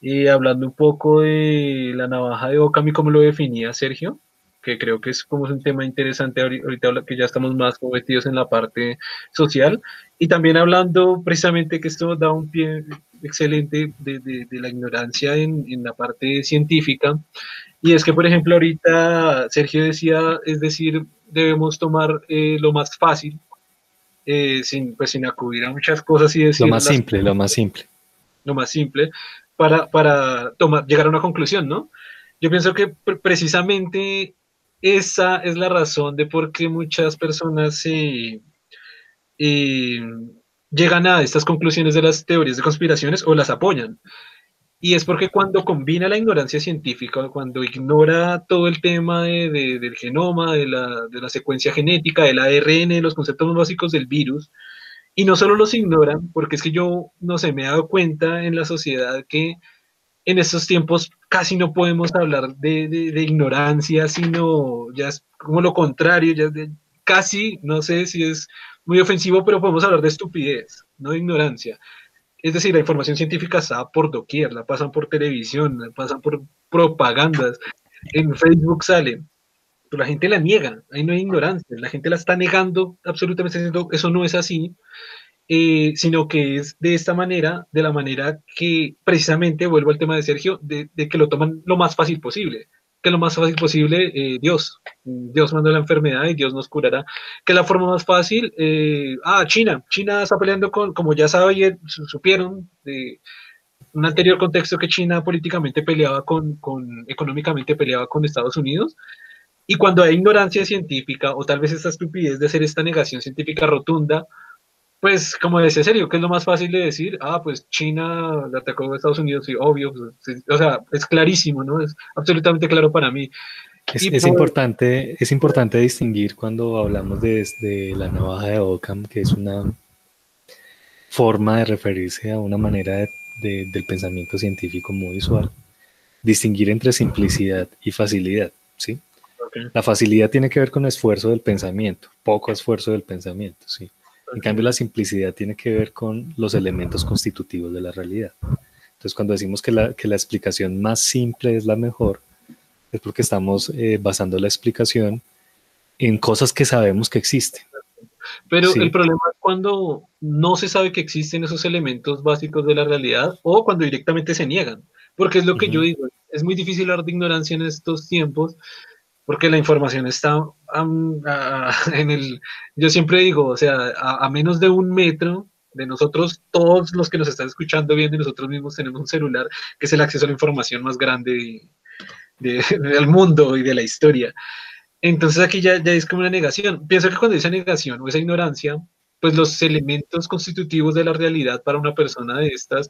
Y hablando un poco de la navaja de Ockham y cómo lo definía Sergio, que creo que es como es un tema interesante ahorita que ya estamos más metidos en la parte social. Y también hablando precisamente que esto da un pie excelente de, de, de la ignorancia en, en, la parte científica. Y es que por ejemplo ahorita Sergio decía es decir debemos tomar eh, lo más fácil eh, sin pues sin acudir a muchas cosas y decir lo más simple lo más simple. Lo más simple para para tomar llegar a una conclusión no yo pienso que precisamente esa es la razón de por qué muchas personas eh, llegan a estas conclusiones de las teorías de conspiraciones o las apoyan. Y es porque cuando combina la ignorancia científica, cuando ignora todo el tema del genoma, de la, de la, secuencia genética, del ARN, los conceptos básicos del virus, y no solo los ignoran, porque es que yo, no sé, me he dado cuenta en la sociedad que en estos tiempos casi no podemos hablar de, de, ignorancia, sino ya es como lo contrario, ya casi, no sé si es muy ofensivo, pero podemos hablar de estupidez, no de ignorancia. Es decir, la información científica está por doquier, la pasan por televisión, la pasan por propagandas, en Facebook sale, pero la gente la niega, ahí no hay ignorancia, la gente la está negando absolutamente, eso no es así, eh, sino que es de esta manera, de la manera que precisamente, vuelvo al tema de Sergio, de, que lo toman lo más fácil posible, que lo más fácil posible, eh, Dios, Dios mandó la enfermedad y Dios nos curará, que la forma más fácil, eh, ah, China, China está peleando con, como ya saben, supieron, de un anterior contexto que China políticamente peleaba con, con, económicamente peleaba con Estados Unidos, y cuando hay ignorancia científica, o tal vez esta estupidez de hacer esta negación científica rotunda, pues, como decía Sergio, ¿qué es lo más fácil de decir? Ah, pues China le atacó a Estados Unidos, sí, obvio. Pues, o sea, es clarísimo, ¿no? Es absolutamente claro para mí. Es, importante, es importante distinguir cuando hablamos de, la navaja de Ockham, que es una forma de referirse a una manera del pensamiento científico muy usual, distinguir entre simplicidad y facilidad, ¿sí? La facilidad tiene que ver con esfuerzo del pensamiento, poco esfuerzo del pensamiento, ¿sí? En cambio, la simplicidad tiene que ver con los elementos constitutivos de la realidad. Entonces, cuando decimos que la, que la explicación más simple es la mejor, es porque estamos eh, basando la explicación en cosas que sabemos que existen. Pero el problema es cuando no se sabe que existen esos elementos básicos de la realidad o cuando directamente se niegan. Porque es lo que yo digo, es muy difícil hablar de ignorancia en estos tiempos porque la información está [laughs] yo siempre digo, o sea, a, menos de un metro de nosotros, todos los que nos están escuchando bien de nosotros mismos tenemos un celular que es el acceso a la información más grande [laughs] del mundo y de la historia. Entonces aquí ya, ya es como una negación. Pienso que cuando dice negación o esa ignorancia, pues los elementos constitutivos de la realidad para una persona de estas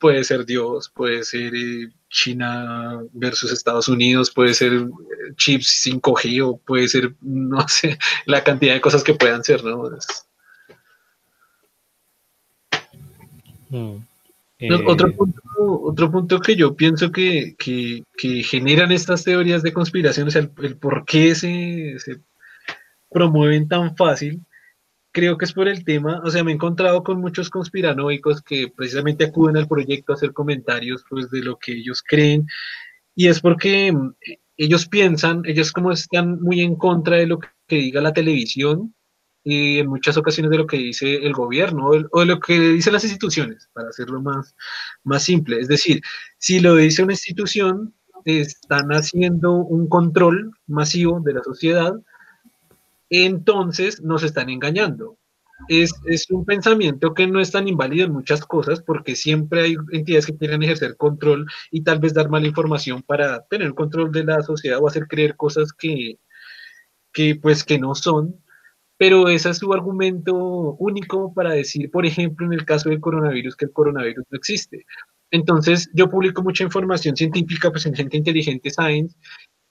puede ser Dios, puede ser eh, China versus Estados Unidos, puede ser eh, chips 5G o puede ser, [laughs] no sé, la cantidad de cosas que puedan ser, ¿no? Mm, otro, eh, punto, otro punto que yo pienso que, generan estas teorías de conspiración, o sea, el, por qué se, se promueven tan fácil, creo que es por el tema, o sea, me he encontrado con muchos conspiranoicos que precisamente acuden al proyecto a hacer comentarios pues, de lo que ellos creen, y es porque mm, ellos piensan, ellos como están muy en contra de lo que diga la televisión y en muchas ocasiones de lo que dice el gobierno o, de lo que dicen las instituciones, para hacerlo más, más simple. Es decir, si lo dice una institución, están haciendo un control masivo de la sociedad entonces nos están engañando. Es, un pensamiento que no es tan inválido en muchas cosas porque siempre hay entidades que quieren ejercer control y tal vez dar mala información para tener control de la sociedad o hacer creer cosas que, que pues que no son. Pero ese es su argumento único para decir, por ejemplo, en el caso del coronavirus, que el coronavirus no existe. Entonces, yo publico mucha información científica, pues en Gente Inteligente Science,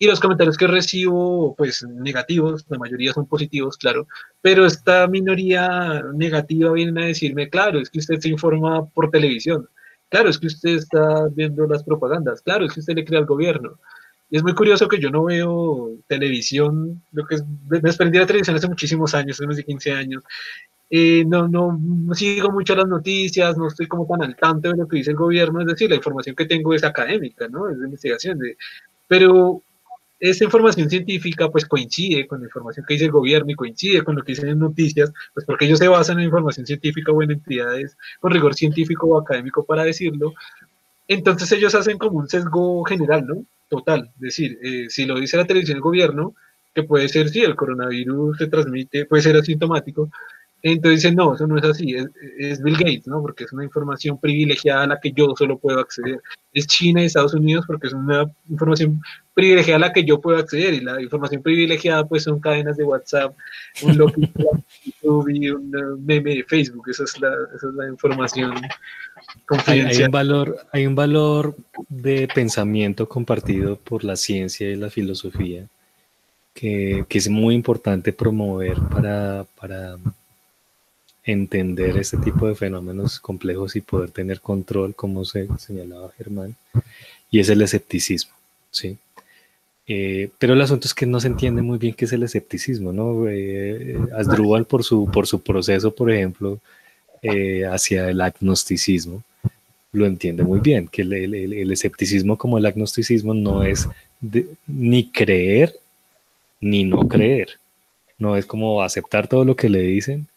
y los comentarios que recibo, pues negativos, la mayoría son positivos, claro, pero esta minoría negativa viene a decirme, claro, es que usted se informa por televisión, claro, es que usted está viendo las propagandas, claro, es que usted le cree al gobierno. Y es muy curioso que yo no veo televisión, lo que es, me desprendí de la televisión hace muchísimos años, hace de 15 años, eh, no, no, sigo mucho las noticias, no estoy como tan al tanto de lo que dice el gobierno, es decir, la información que tengo es académica, ¿no? Es de investigación, de, pero esa información científica pues coincide con la información que dice el gobierno y coincide con lo que dicen en noticias, pues porque ellos se basan en información científica o en entidades con rigor científico o académico para decirlo, entonces ellos hacen como un sesgo general, ¿no? Total, es decir, eh, si lo dice la televisión del gobierno, que puede ser, sí, el coronavirus se transmite, puede ser asintomático, Entonces dicen, no, eso no es así, es, Bill Gates, ¿no? Porque es una información privilegiada a la que yo solo puedo acceder. Es China y Estados Unidos porque es una información privilegiada a la que yo puedo acceder y la información privilegiada pues son cadenas de WhatsApp, un local YouTube y un meme de Facebook, esa es la, esa es la información confidencial. Hay, un valor, hay un valor de pensamiento compartido por la ciencia y la filosofía que, que es muy importante promover para, para entender este tipo de fenómenos complejos y poder tener control, como se señalaba Germán, y es el escepticismo, ¿sí? Eh, pero el asunto es que no se entiende muy bien qué es el escepticismo, ¿no? Eh, Asdrúbal por su, por su proceso, por ejemplo, eh, hacia el agnosticismo, lo entiende muy bien, que el, escepticismo como el agnosticismo no es ni creer ni no creer, no es como aceptar todo lo que le dicen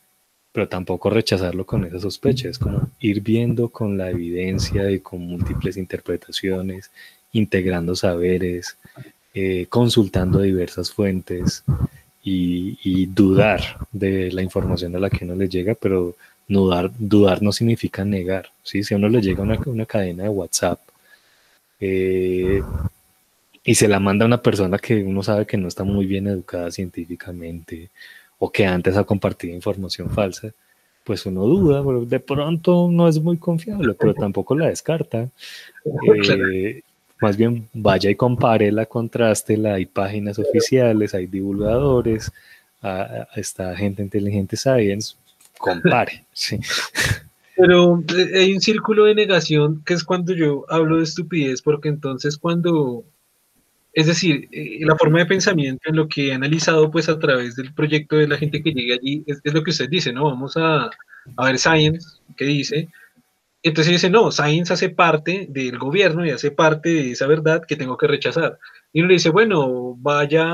pero tampoco rechazarlo con esa sospecha, es como ir viendo con la evidencia y con múltiples interpretaciones, integrando saberes, eh, consultando diversas fuentes y, dudar de la información a la que uno le llega, pero dudar, dudar no significa negar, ¿sí? Si a uno le llega una, una cadena de WhatsApp eh, y se la manda a una persona que uno sabe que no está muy bien educada científicamente, o que antes ha compartido información falsa, pues uno duda, de pronto no es muy confiable, pero tampoco la descarta. [laughs] Eh, más bien vaya y compárela, contrástela, hay páginas oficiales, hay divulgadores, está gente inteligente science, compare. [laughs] Sí. Pero eh, hay un círculo de negación que es cuando yo hablo de estupidez, porque entonces cuando es decir, eh, la forma de pensamiento en lo que he analizado pues a través del proyecto de la gente que llega allí es, lo que usted dice, ¿no? Vamos a, a, ver Science, ¿qué dice? Entonces dice, no, Science hace parte del gobierno y hace parte de esa verdad que tengo que rechazar. Y uno le dice, bueno, vaya,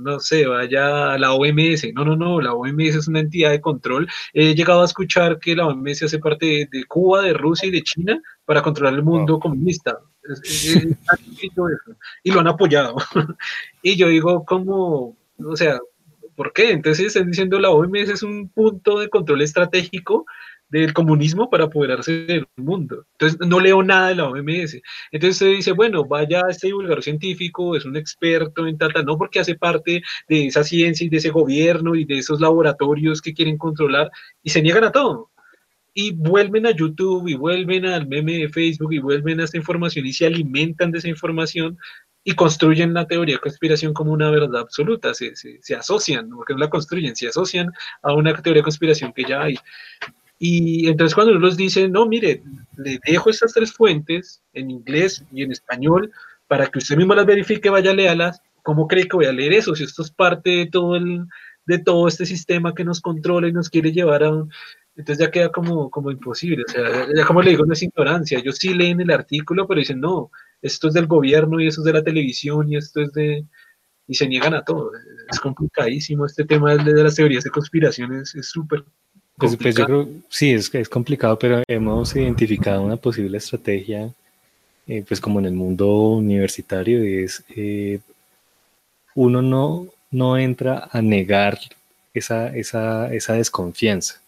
no sé, vaya a la OMS. No, no, no, la OMS es una entidad de control. He llegado a escuchar que la OMS hace parte de, Cuba, de Rusia y de China para controlar el mundo comunista. y lo han apoyado. [laughs] y yo digo, ¿cómo? O sea, ¿por qué? Entonces están diciendo la OMS es un punto de control estratégico del comunismo para apoderarse del mundo. Entonces, no leo nada de la OMS. Entonces, usted dice, bueno, vaya este divulgador científico, es un experto en tata, no porque hace parte de esa ciencia y de ese gobierno y de esos laboratorios que quieren controlar y se niegan a todo. Y vuelven a YouTube y vuelven al meme de Facebook y vuelven a esta información y se alimentan de esa información y construyen la teoría de conspiración como una verdad absoluta, se, se, asocian, porque no la construyen, se asocian a una teoría de conspiración que ya hay. Y entonces cuando uno los dice, no, mire, le dejo estas tres fuentes en inglés y en español para que usted mismo las verifique, vaya a leerlas, ¿cómo cree que voy a leer eso? Si esto es parte de todo, el, de todo este sistema que nos controla y nos quiere llevar a un... Entonces ya queda como, como imposible, o sea, ya como le digo, no es ignorancia, ellos sí leen el artículo, pero dicen, no, esto es del gobierno y eso es de la televisión y esto es de... y se niegan a todo, es complicadísimo este tema de, las teorías de conspiraciones, es súper pues, pues, yo creo, sí, es, es complicado, pero hemos identificado una posible estrategia, eh, pues como en el mundo universitario, es eh, uno no, no entra a negar esa, esa, esa desconfianza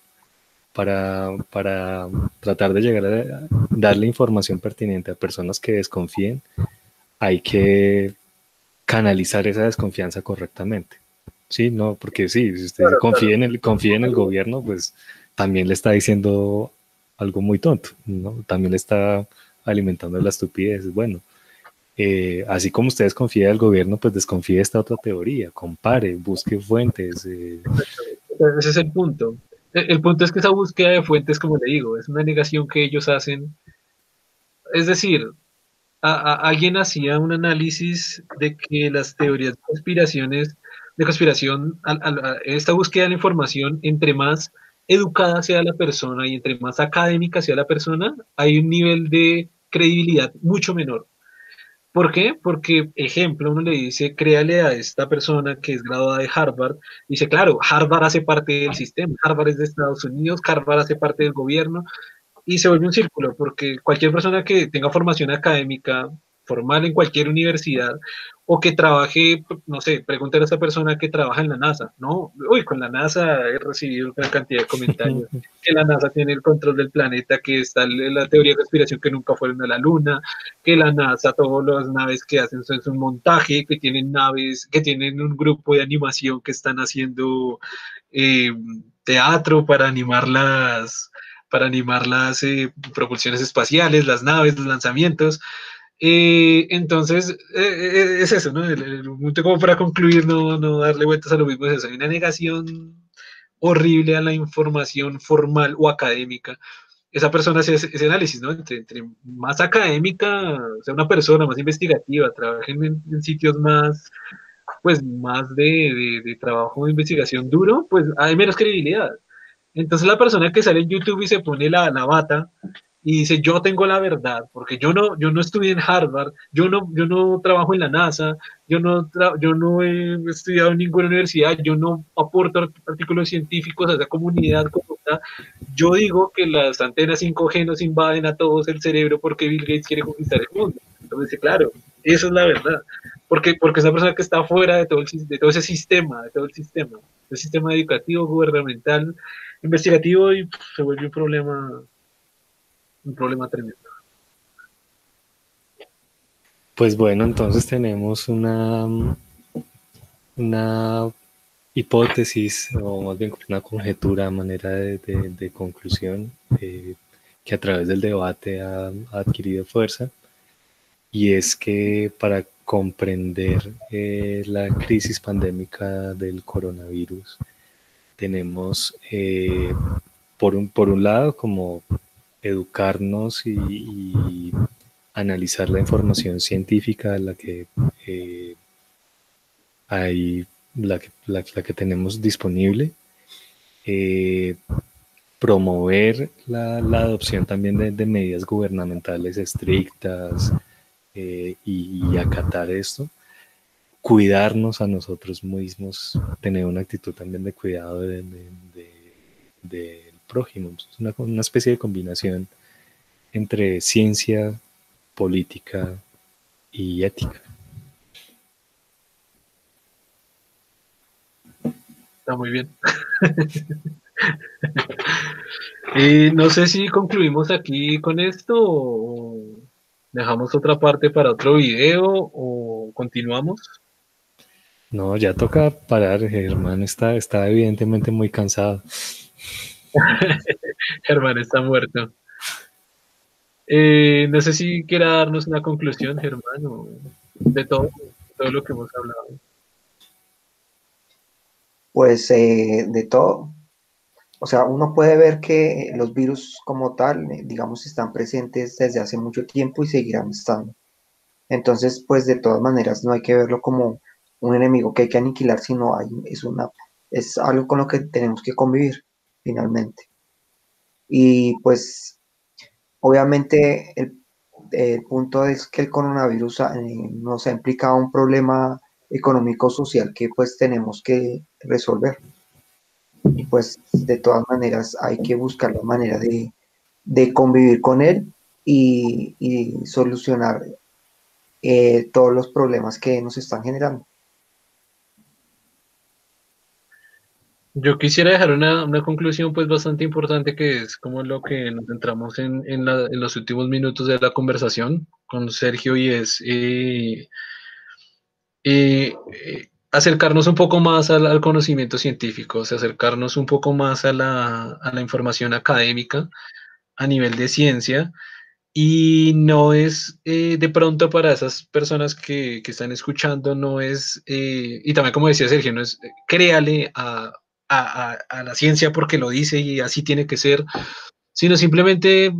para, para tratar de llegar a darle información pertinente a personas que desconfíen, hay que canalizar esa desconfianza correctamente. Sí, no, porque sí, si usted confía, En el, confía en el gobierno, pues también le está diciendo algo muy tonto, ¿no? También le está alimentando la estupidez. Bueno, eh, así como usted desconfía del gobierno, pues desconfíe de esta otra teoría, compare, busque fuentes. Eh. Ese es el punto. El, punto es que esa búsqueda de fuentes, como le digo, es una negación que ellos hacen. Es decir, alguien hacía un análisis de que las teorías de conspiraciones de conspiración, esta búsqueda de la información, entre más educada sea la persona y entre más académica sea la persona, hay un nivel de credibilidad mucho menor. ¿Por qué? Porque, ejemplo, uno le dice, créale a esta persona que es graduada de Harvard, dice, claro, Harvard hace parte del sistema, Harvard es de Estados Unidos, Harvard hace parte del gobierno, y se vuelve un círculo, porque cualquier persona que tenga formación académica formal en cualquier universidad o que trabaje, no sé, pregúntale a esa persona que trabaja en la NASA, ¿no? Uy, con la NASA he recibido una cantidad de comentarios, [laughs] que la NASA tiene el control del planeta, que está la teoría de conspiración que nunca fueron a la Luna, que la NASA, todas las naves que hacen son un montaje, que tienen naves, que tienen un grupo de animación que están haciendo eh, teatro para animar las para animar las eh, propulsiones espaciales, las naves, los lanzamientos. Eh, entonces, eh, es eso, ¿no? El, como para concluir, no, no darle vueltas a lo mismo, es eso. Hay una negación horrible a la información formal o académica. Esa persona hace ese, análisis, ¿no? Entre, más académica, sea, una persona más investigativa, trabajen en, sitios más, pues, más de, de, trabajo de investigación duro, pues hay menos credibilidad. Entonces la persona que sale en YouTube y se pone la, la bata y dice, yo tengo la verdad, porque yo no, yo no estudié en Harvard, yo no, yo no trabajo en la NASA, yo no, yo no he estudiado en ninguna universidad, yo no aporto artículos científicos a esa comunidad Yo digo que las antenas 5G nos invaden a todos el cerebro porque Bill Gates quiere conquistar el mundo. Entonces, claro, eso es la verdad. Porque, porque esa persona que está fuera de todo, el, de todo ese sistema, de todo el sistema, el sistema educativo, gubernamental, investigativo, y se vuelve un problema un problema tremendo. Pues bueno, entonces tenemos una, una hipótesis o más bien una conjetura manera de, conclusión eh, que a través del debate ha, adquirido fuerza y es que para comprender eh, la crisis pandémica del coronavirus tenemos eh, por, un, por un lado como educarnos y, analizar la información científica la que eh, hay, la que, la, tenemos disponible, eh, promover la, adopción también de, medidas gubernamentales estrictas eh, y, acatar esto, cuidarnos a nosotros mismos, tener una actitud también de cuidado de prójimo. Es una, una especie de combinación entre ciencia, política y ética. Está muy bien. [laughs] y no sé si concluimos aquí con esto o dejamos otra parte para otro video o continuamos. No, ya toca parar, Germán está, está evidentemente muy cansado. [laughs] Germán está muerto. Eh, no sé si quiera darnos una conclusión, Germán, de todo, todo lo que hemos hablado. Pues eh, de todo. O sea, uno puede ver que los virus como tal, eh, digamos, están presentes desde hace mucho tiempo y seguirán estando. Entonces, pues de todas maneras, no hay que verlo como un enemigo que hay que aniquilar, sino hay, es, una, es algo con lo que tenemos que convivir finalmente. Y pues obviamente el, punto es que el coronavirus eh, nos ha implicado un problema económico-social que pues tenemos que resolver. Y pues de todas maneras hay que buscar la manera de, convivir con él y, solucionar eh, todos los problemas que nos están generando. Yo quisiera dejar una, conclusión pues bastante importante que es como lo que nos centramos en, en, los últimos minutos de la conversación con Sergio y es eh, eh, eh, acercarnos un poco más al, conocimiento científico, o sea, acercarnos un poco más a la, a la información académica a nivel de ciencia y no es de pronto para esas personas que, que están escuchando, no es, y también como decía Sergio, no es créale a a, la ciencia porque lo dice y así tiene que ser, sino simplemente eh,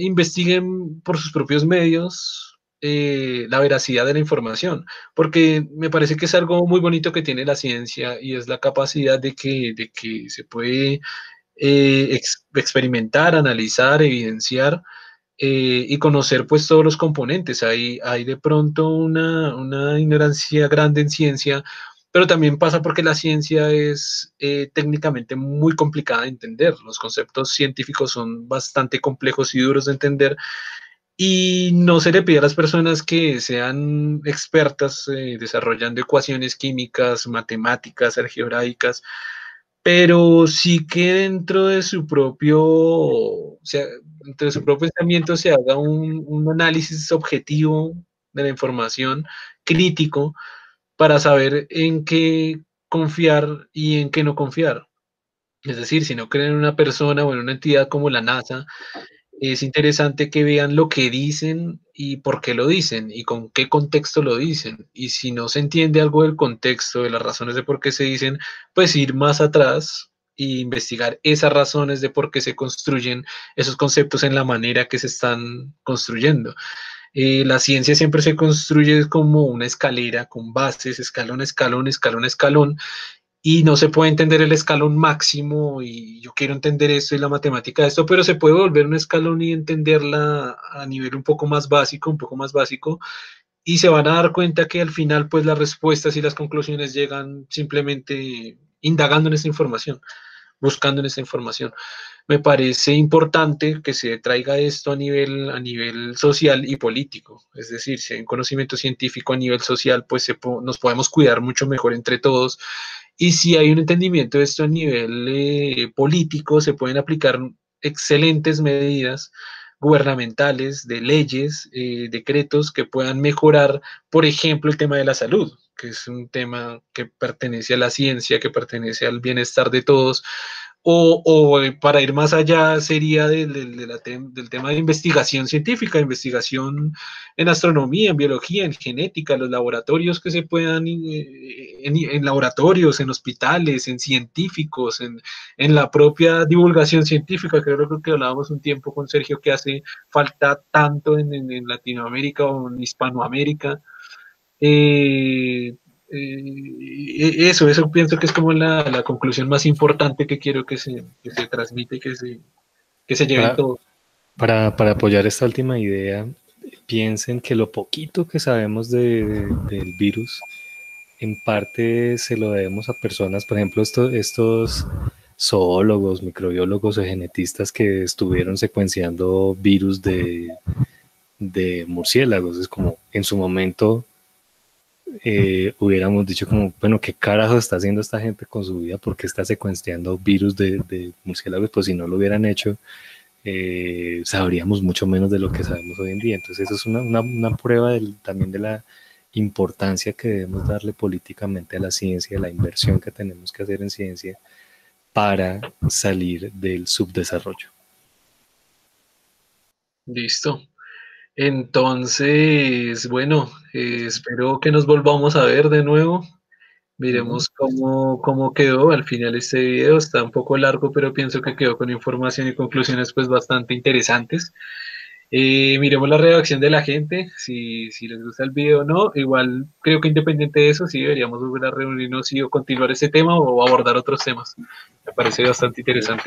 investiguen por sus propios medios eh, la veracidad de la información, porque me parece que es algo muy bonito que tiene la ciencia y es la capacidad de que, de que se puede eh, experimentar, analizar, evidenciar. y conocer pues todos los componentes. Hay, hay de pronto una, una ignorancia grande en ciencia pero también pasa porque la ciencia es eh, técnicamente muy complicada de entender. Los conceptos científicos son bastante complejos y duros de entender y no se le pide a las personas que sean expertas eh, desarrollando ecuaciones químicas, matemáticas, algebraicas, pero sí que dentro de su propio, o sea, dentro de su propio pensamiento se haga un, un análisis objetivo de la información, crítico, para saber en qué confiar y en qué no confiar. Es decir, si no creen en una persona o en una entidad como la NASA, es interesante que vean lo que dicen y por qué lo dicen y con qué contexto lo dicen. Y si no se entiende algo del contexto, de las razones de por qué se dicen, pues ir más atrás e investigar esas razones de por qué se construyen esos conceptos en la manera que se están construyendo. Eh, la ciencia siempre se construye como una escalera con bases, escalón, escalón, escalón, escalón, y no se puede entender el escalón máximo y yo quiero entender esto y la matemática de esto, pero se puede volver un escalón y entenderla a nivel un poco más básico, un poco más básico, y se van a dar cuenta que al final pues las respuestas y las conclusiones llegan simplemente indagando en esa información, buscando en esa información. Me parece importante que se traiga esto a nivel, a nivel social y político, es decir, si hay un conocimiento científico a nivel social, pues nos podemos cuidar mucho mejor entre todos. Y si hay un entendimiento de esto a nivel eh, político, se pueden aplicar excelentes medidas gubernamentales, de leyes, eh, decretos que puedan mejorar, por ejemplo, el tema de la salud, que es un tema que pertenece a la ciencia, que pertenece al bienestar de todos, o, para ir más allá sería del, del, tema de investigación científica, investigación en astronomía, en biología, en genética, los laboratorios que se puedan, eh, en, laboratorios, en hospitales, en científicos, en, en, la propia divulgación científica, creo que hablábamos un tiempo con Sergio que hace falta tanto en, Latinoamérica o en Hispanoamérica. Eh, eh, eso, eso pienso que es como la, conclusión más importante que quiero que se, que se transmite y que se, que se lleve para, todo. Para, apoyar esta última idea, piensen que lo poquito que sabemos del virus, en parte se lo debemos a personas, por ejemplo, estos zoólogos, microbiólogos o genetistas que estuvieron secuenciando virus de, de murciélagos. Es como en su momento eh, hubiéramos dicho como, bueno, ¿qué carajo está haciendo esta gente con su vida? porque está secuenciando virus de, de murciélagos? Pues si no lo hubieran hecho, eh, sabríamos mucho menos de lo que sabemos hoy en día. Entonces eso es una, una, prueba también de la importancia que debemos darle políticamente a la ciencia, la inversión que tenemos que hacer en ciencia para salir del subdesarrollo. Listo. Entonces, bueno, eh, espero que nos volvamos a ver de nuevo. Miremos cómo, cómo quedó al final este video. Está un poco largo, pero pienso que quedó con información y conclusiones pues bastante interesantes. Eh, miremos la reacción de la gente, si, si, les gusta el video o no. Igual creo que independiente de eso, sí deberíamos volver a reunirnos y o continuar ese tema o abordar otros temas. Me parece bastante interesante.